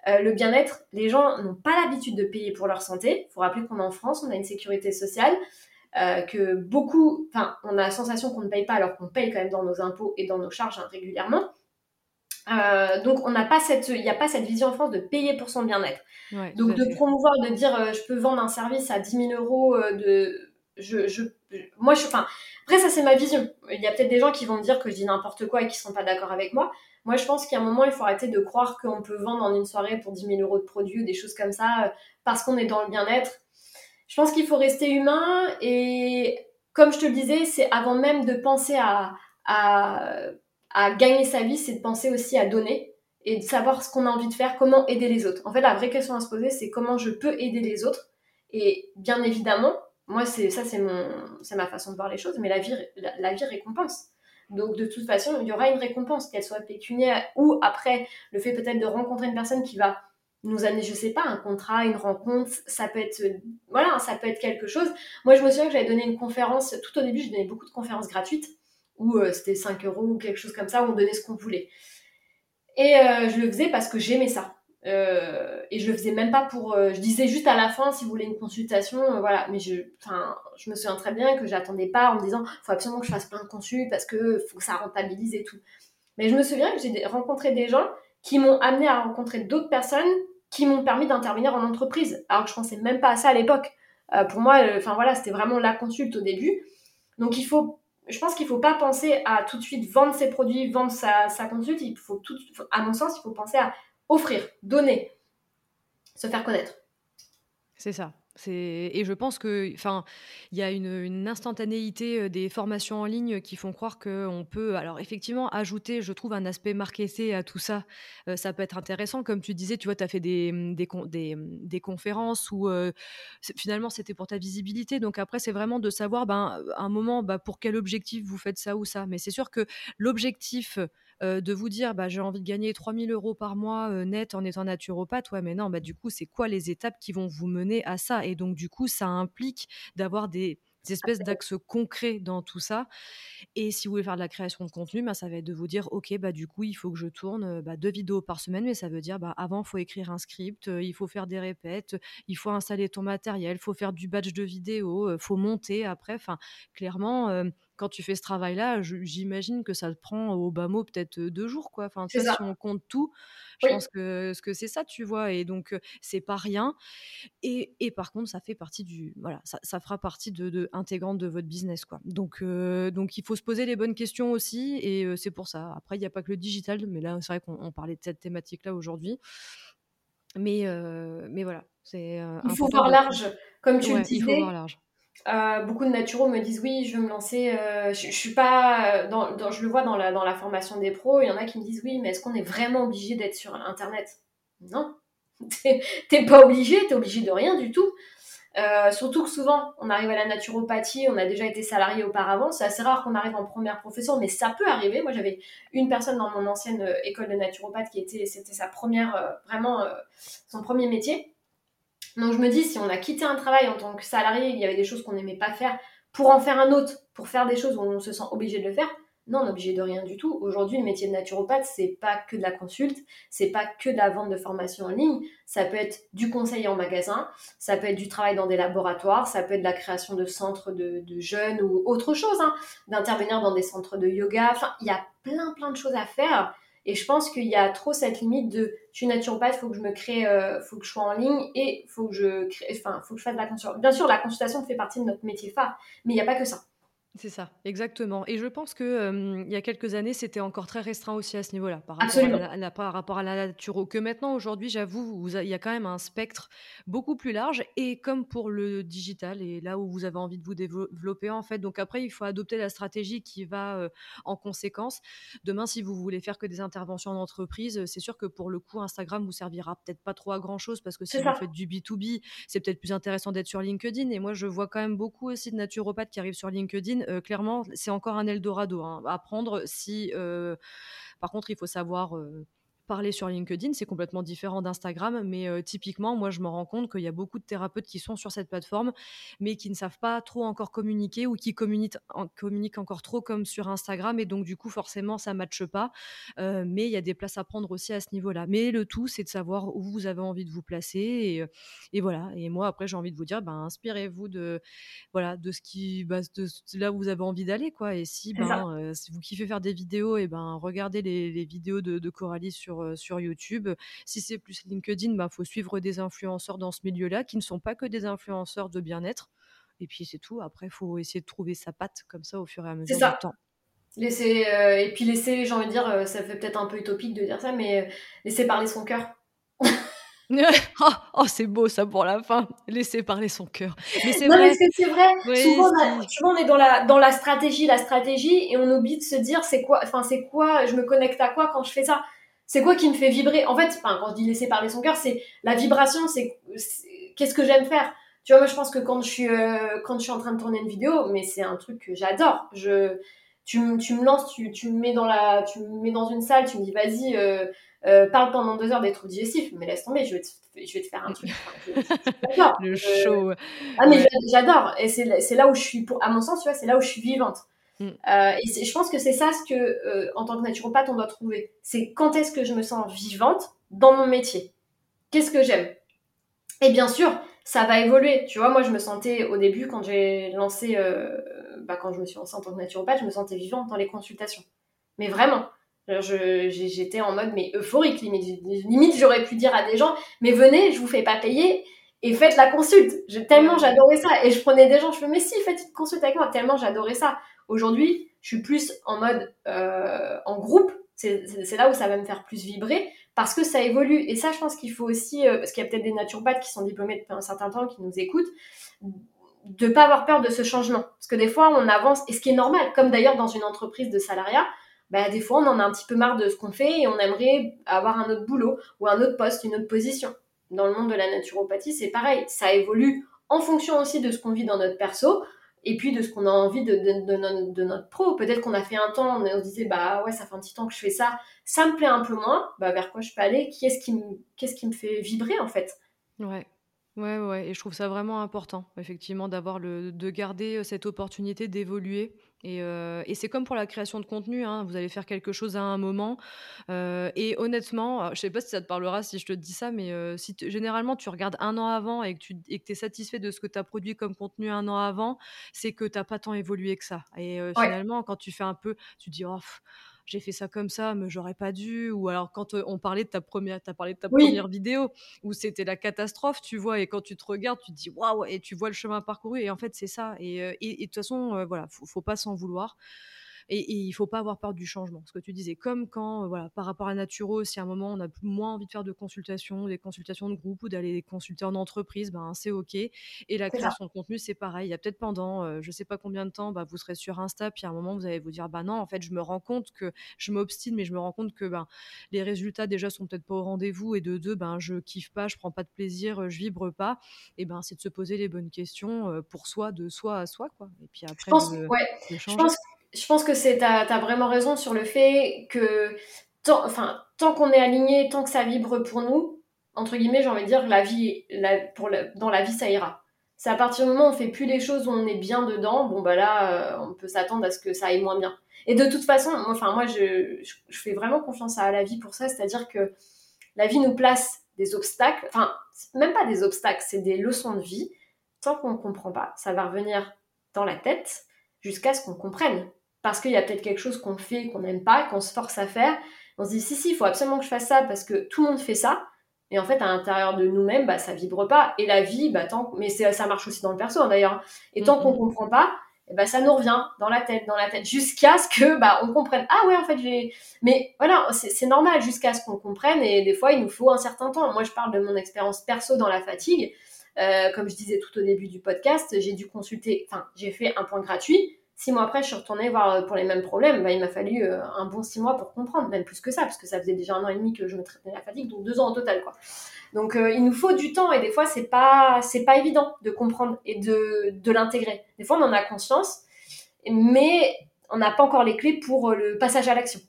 le bien-être, les gens n'ont pas l'habitude de payer pour leur santé. Il faut rappeler qu'on est en France, on a une sécurité sociale. Euh, que beaucoup, enfin, on a la sensation qu'on ne paye pas alors qu'on paye quand même dans nos impôts et dans nos charges hein, régulièrement. Euh, donc on n'a pas cette, il n'y a pas cette vision en France de payer pour son bien-être. donc de promouvoir, de dire euh, je peux vendre un service à 10 000 euros de, je, je, moi je, enfin après ça c'est ma vision. Il y a peut-être des gens qui vont me dire que je dis n'importe quoi et qui sont pas d'accord avec moi. Moi je pense qu'à un moment il faut arrêter de croire qu'on peut vendre en une soirée pour 10 000 euros de produits ou des choses comme ça parce qu'on est dans le bien-être je pense qu'il faut rester humain et comme je te le disais, c'est avant même de penser à, gagner sa vie, c'est de penser aussi à donner et de savoir ce qu'on a envie de faire, comment aider les autres. En fait, la vraie question à se poser, c'est comment je peux aider les autres. Et bien évidemment, moi, c'est ça, c'est ma façon de voir les choses, mais la vie, la vie récompense. Donc, de toute façon, il y aura une récompense, qu'elle soit pécuniaire ou après le fait peut-être de rencontrer une personne qui va nous amener, je sais pas, un contrat, une rencontre, ça peut être, voilà, ça peut être quelque chose. Moi, je me souviens que j'avais donné une conférence, tout au début, je donnais beaucoup de conférences gratuites, où euh, c'était 5 euros ou quelque chose comme ça, où on donnait ce qu'on voulait. Et euh, je le faisais parce que j'aimais ça. Euh, et je le faisais même pas pour, je disais juste à la fin, si vous voulez une consultation, voilà. Mais je, je me souviens très bien que j'attendais pas en me disant, faut absolument que je fasse plein de consultes parce que faut que ça rentabilise et tout. Mais je me souviens que j'ai rencontré des gens qui m'ont amené à rencontrer d'autres personnes qui m'ont permis d'intervenir en entreprise, alors que je pensais même pas à ça à l'époque. Euh, pour moi, euh, enfin voilà, c'était vraiment la consulte au début. Donc il faut, je pense qu'il faut pas penser à tout de suite vendre ses produits, vendre sa, sa consulte. Il faut à mon sens, il faut penser à offrir, donner, se faire connaître. C'est ça. Et je pense que, enfin, il y a une, instantanéité des formations en ligne qui font croire qu'on peut, alors effectivement, ajouter, je trouve, un aspect marketé à tout ça. ça peut être intéressant, comme tu disais, tu vois, tu as fait des, mmh, mmh, des, conférences où finalement c'était pour ta visibilité. Donc après, c'est vraiment de savoir, ben, un moment, bah, pour quel objectif vous faites ça ou ça. Mais c'est sûr que l'objectif euh, de vous dire bah, j'ai envie de gagner 3000 euros par mois euh, net en étant naturopathe, ouais, mais non, bah, du coup, c'est quoi les étapes qui vont vous mener à ça? Et donc, du coup, ça implique d'avoir des espèces d'axes concrets dans tout ça. Et si vous voulez faire de la création de contenu, bah, ça va être de vous dire, OK, bah, du coup, il faut que je tourne bah, deux vidéos par semaine, mais ça veut dire, bah, avant, il faut écrire un script, il faut faire des répètes, il faut installer ton matériel, il faut faire du batch de vidéos, il faut monter après. Enfin, clairement, quand tu fais ce travail-là, j'imagine que ça te prend au bas mot peut-être deux jours, quoi. Enfin, si on compte tout, je pense que, que c'est ça, tu vois. Et donc, c'est pas rien. Et, et, par contre, ça fait partie du, voilà, ça, ça fera partie de, de, intégrante de votre business, quoi. Donc, donc, il faut se poser les bonnes questions aussi. Et c'est pour ça. Après, il n'y a pas que le digital, mais là, c'est vrai qu'on parlait de cette thématique-là aujourd'hui. Mais, mais voilà, c'est. il faut voir large, comme tu le disais. Il faut voir large. Euh, beaucoup de naturaux me disent oui, je veux me lancer. Euh, je, suis pas dans, je le vois dans la, dans la formation des pros. Il y en a qui me disent oui, mais est-ce qu'on est vraiment obligé d'être sur Internet? Non, t'es pas obligé, t'es obligé de rien du tout. Euh, surtout que souvent, on arrive à la naturopathie, on a déjà été salarié auparavant. C'est assez rare qu'on arrive en première profession, mais ça peut arriver. Moi, j'avais une personne dans mon ancienne école de naturopathe qui était, c'était sa première, vraiment son premier métier. Donc je me dis, si on a quitté un travail en tant que salarié, il y avait des choses qu'on n'aimait pas faire, pour en faire un autre, pour faire des choses où on se sent obligé de le faire, non, on obligé de rien du tout. Aujourd'hui, le métier de naturopathe, c'est pas que de la consulte, c'est pas que de la vente de formation en ligne. Ça peut être du conseil en magasin, ça peut être du travail dans des laboratoires, ça peut être la création de centres de, jeunes ou autre chose, hein, d'intervenir dans des centres de yoga. Enfin, il y a plein, plein de choses à faire. Et je pense qu'il y a trop cette limite de je suis naturopathe, faut que je me crée, euh, faut que je sois en ligne et faut que je crée, enfin, faut que je fasse de la consultation. Bien sûr, la consultation fait partie de notre métier phare, mais il n'y a pas que ça. C'est ça, exactement. Et je pense que il y a quelques années, c'était encore très restreint aussi à ce niveau-là, par rapport à la, par rapport à la nature. Que maintenant, aujourd'hui, j'avoue, il y a quand même un spectre beaucoup plus large. Et comme pour le digital, et là où vous avez envie de vous développer, en fait, donc après, il faut adopter la stratégie qui va en conséquence. Demain, si vous voulez faire que des interventions en entreprise, c'est sûr que pour le coup, Instagram vous servira peut-être pas trop à grand chose parce que si vous faites du B2B, c'est peut-être plus intéressant d'être sur LinkedIn. Et moi, je vois quand même beaucoup aussi de naturopathes qui arrivent sur LinkedIn clairement, c'est encore un Eldorado hein, à prendre si, par contre, il faut savoir parler sur LinkedIn, c'est complètement différent d'Instagram, mais euh, typiquement, moi, je me rends compte qu'il y a beaucoup de thérapeutes qui sont sur cette plateforme, mais qui ne savent pas trop encore communiquer ou qui communiquent, encore trop comme sur Instagram, et donc du coup, forcément, ça ne matche pas. Euh, mais il y a des places à prendre aussi à ce niveau-là. Mais le tout, c'est de savoir où vous avez envie de vous placer, et, euh, voilà. Et moi, après, j'ai envie de vous dire, ben, inspirez-vous de, voilà, de ce qui, bah, de là où vous avez envie d'aller, quoi. Et si, ben, si vous kiffez faire des vidéos, et ben, regardez les, vidéos de, de Coralie sur sur, YouTube. Si c'est plus LinkedIn, il bah, faut suivre des influenceurs dans ce milieu-là qui ne sont pas que des influenceurs de bien-être. Et puis c'est tout. Après, il faut essayer de trouver sa patte comme ça au fur et à mesure du temps. Laisser, euh, et puis laisser, j'ai envie de dire, euh, ça fait peut-être un peu utopique de dire ça, mais laisser parler son cœur. oh, oh c'est beau ça pour la fin. Laisser parler son cœur. Mais c'est vrai. c'est vrai. souvent, on est dans la, dans la stratégie, la stratégie, et on oublie de se dire c'est quoi, enfin, c'est quoi, je me connecte à quoi quand je fais ça? C'est quoi qui me fait vibrer? En fait, quand je dis laisser parler son cœur, c'est la vibration, c'est qu'est-ce que j'aime faire? Tu vois, moi, je pense que quand je suis euh, quand je suis en train de tourner une vidéo, mais c'est un truc que j'adore. Je tu, tu, me lances, tu, tu, me mets dans la, tu me mets dans une salle, tu me dis vas-y, euh, euh, parle pendant deux heures des troubles digestifs, mais laisse tomber, je vais te, je vais te faire un truc. le show. Ah mais j'adore, et c'est là où je suis, pour, à mon sens, tu vois, c'est là où je suis vivante. Mm. Euh, et je pense que c'est ça ce que, euh, en tant que naturopathe, on doit trouver. C'est quand est-ce que je me sens vivante dans mon métier? Qu'est-ce que j'aime? Et bien sûr, ça va évoluer. Tu vois, moi, je me sentais au début, quand j'ai lancé, euh, bah, quand je me suis lancée en tant que naturopathe, je me sentais vivante dans les consultations. Mais vraiment, j'étais en mode mais euphorique limite. Limite, j'aurais pu dire à des gens, mais venez, je vous fais pas payer et faites la consulte. tellement j'adorais ça. Et je prenais des gens, je me mais si, faites une consulte avec moi. Tellement j'adorais ça. Aujourd'hui, je suis plus en mode euh, en groupe. C'est là où ça va me faire plus vibrer parce que ça évolue. Et ça, je pense qu'il faut aussi, euh, parce qu'il y a peut-être des naturopathes qui sont diplômés depuis un certain temps, qui nous écoutent, de pas avoir peur de ce changement. Parce que des fois, on avance, et ce qui est normal, comme d'ailleurs dans une entreprise de salariat, bah, des fois, on en a un petit peu marre de ce qu'on fait et on aimerait avoir un autre boulot ou un autre poste, une autre position. Dans le monde de la naturopathie, c'est pareil. Ça évolue en fonction aussi de ce qu'on vit dans notre perso et puis de ce qu'on a envie de, de, notre pro. Peut-être qu'on a fait un temps, on, disait, bah ouais, ça fait un petit temps que je fais ça, ça me plaît un peu moins, bah vers quoi je peux aller qui, me, qu'est-ce qui me fait vibrer en fait? Ouais. Ouais, ouais, et je trouve ça vraiment important, effectivement, d'avoir le de garder, cette opportunité d'évoluer et heu et c'est comme pour la création de contenu, hein. Vous allez faire quelque chose à un moment, heu et honnêtement, alors je sais pas si ça te parlera si je te dis ça, mais si généralement tu regardes un an avant et que tu et que tu es satisfait de ce que tu as produit comme contenu un an avant, c'est que tu as pas tant évolué que ça et Ouais, finalement, quand tu fais un peu tu te dis: «Oh j'ai fait ça comme ça, mais j'aurais pas dû. Ou alors quand on parlait de ta première, as parlé de ta oui, première vidéo où c'était la catastrophe, tu vois, et quand tu te regardes, tu te dis waouh, et tu vois le chemin parcouru, et en fait c'est ça. Et, et, et de toute façon, euh, voilà, faut, faut pas s'en vouloir. Et, et il faut pas avoir peur du changement. Ce que tu disais, comme quand, euh, voilà, par rapport à Naturo, si à un moment on a moins envie de faire de consultations, des consultations de groupe ou d'aller consulter en entreprise, ben c'est ok. Et la création de contenu, c'est pareil. Il y a peut-être pendant, euh, je sais pas combien de temps, bah, vous serez sur Insta, puis à un moment vous allez vous dire, bah non, en fait, je me rends compte que je m'obstine, mais je me rends compte que ben les résultats déjà sont peut-être pas au rendez-vous, et de deux, ben je kiffe pas, je prends pas de plaisir, je vibre pas. Et ben c'est de se poser les bonnes questions euh, pour soi, de soi à soi, quoi. Et puis Je après pense, de, ouais, de je changer. pense, je pense que c'est, t'as, t'as vraiment raison sur le fait que tant, enfin, tant qu'on est aligné, tant que ça vibre pour nous, entre guillemets, j'ai envie de dire, la vie, la, pour la- dans la vie, ça ira. C'est à partir du moment où on fait plus les choses où on est bien dedans, bon bah là, euh, on peut s'attendre à ce que ça aille moins bien. Et de toute façon, moi, enfin moi, je, je, je fais vraiment confiance à la vie pour ça, c'est-à-dire que la vie nous place des obstacles, enfin, même pas des obstacles, c'est des leçons de vie. Tant qu'on ne comprend pas, ça va revenir dans la tête jusqu'à ce qu'on comprenne. Parce qu'il y a peut-être quelque chose qu'on fait, qu'on n'aime pas, qu'on se force à faire. On se dit, si, si, il faut absolument que je fasse ça parce que tout le monde fait ça. Et en fait, à l'intérieur de nous-mêmes, bah, ça vibre pas. Et la vie, bah, tant... mais ça marche aussi dans le perso hein, d'ailleurs. Et tant qu'on Mm, comprend pas, eh ben, ça nous revient dans la tête, dans la tête, jusqu'à ce que bah, on comprenne. Ah ouais, en fait, j'ai. Mais voilà, c'est normal jusqu'à ce qu'on comprenne. Et des fois, il nous faut un certain temps. Moi, je parle de mon expérience perso dans la fatigue. Euh, comme je disais tout au début du podcast, j'ai dû consulter, enfin, j'ai fait un point gratuit. Six mois après, je suis retournée voir euh, pour les mêmes problèmes. Bah, il m'a fallu euh, un bon six mois pour comprendre, même plus que ça, parce que ça faisait déjà un an et demi que je me traitais la fatigue, donc deux ans au total, quoi. Donc, euh, il nous faut du temps, et des fois, c'est pas, c'est pas évident de comprendre et de, de l'intégrer. Des fois, on en a conscience, mais on n'a pas encore les clés pour le passage à l'action.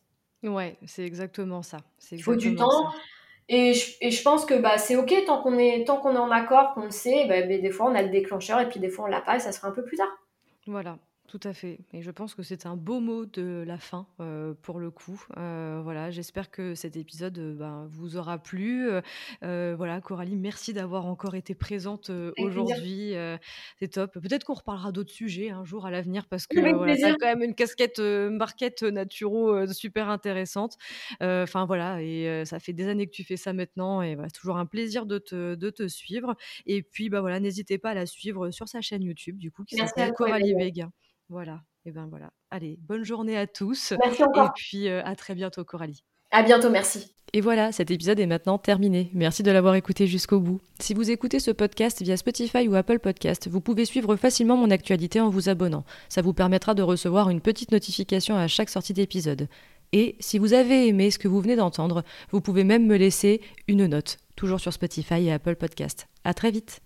Ouais, c'est exactement ça. C'est Il faut du ça. temps, et je, et je pense que bah, c'est ok tant qu'on est, tant qu'on est en accord, qu'on le sait, bah, des fois on a le déclencheur et puis des fois on l'a pas et ça sera un peu plus tard. Voilà, tout à fait. Et je pense que c'est un beau mot de la fin euh, pour le coup. Euh, voilà, j'espère que cet épisode euh, ben, vous aura plu. Voilà, Coralie, merci d'avoir encore été présente aujourd'hui. C'est top. Peut-être qu'on reparlera d'autres sujets un jour à l'avenir parce que voilà, quand même une casquette market naturo super intéressante. Enfin voilà, et ça fait des années que tu fais ça maintenant. Et voilà, c'est toujours un plaisir de te, de te suivre. Et puis bah voilà, n'hésitez pas à la suivre sur sa chaîne YouTube, du coup, qui s'appelle Coralie. Vega. Voilà, et ben voilà. Allez, bonne journée à tous Merci et encore. puis euh, à très bientôt Coralie. À bientôt, merci. Et voilà, cet épisode est maintenant terminé. Merci de l'avoir écouté jusqu'au bout. Si vous écoutez ce podcast via Spotify ou Apple Podcast, vous pouvez suivre facilement mon actualité en vous abonnant. Ça vous permettra de recevoir une petite notification à chaque sortie d'épisode. Et si vous avez aimé ce que vous venez d'entendre, vous pouvez même me laisser une note, toujours sur Spotify et Apple Podcast. À très vite.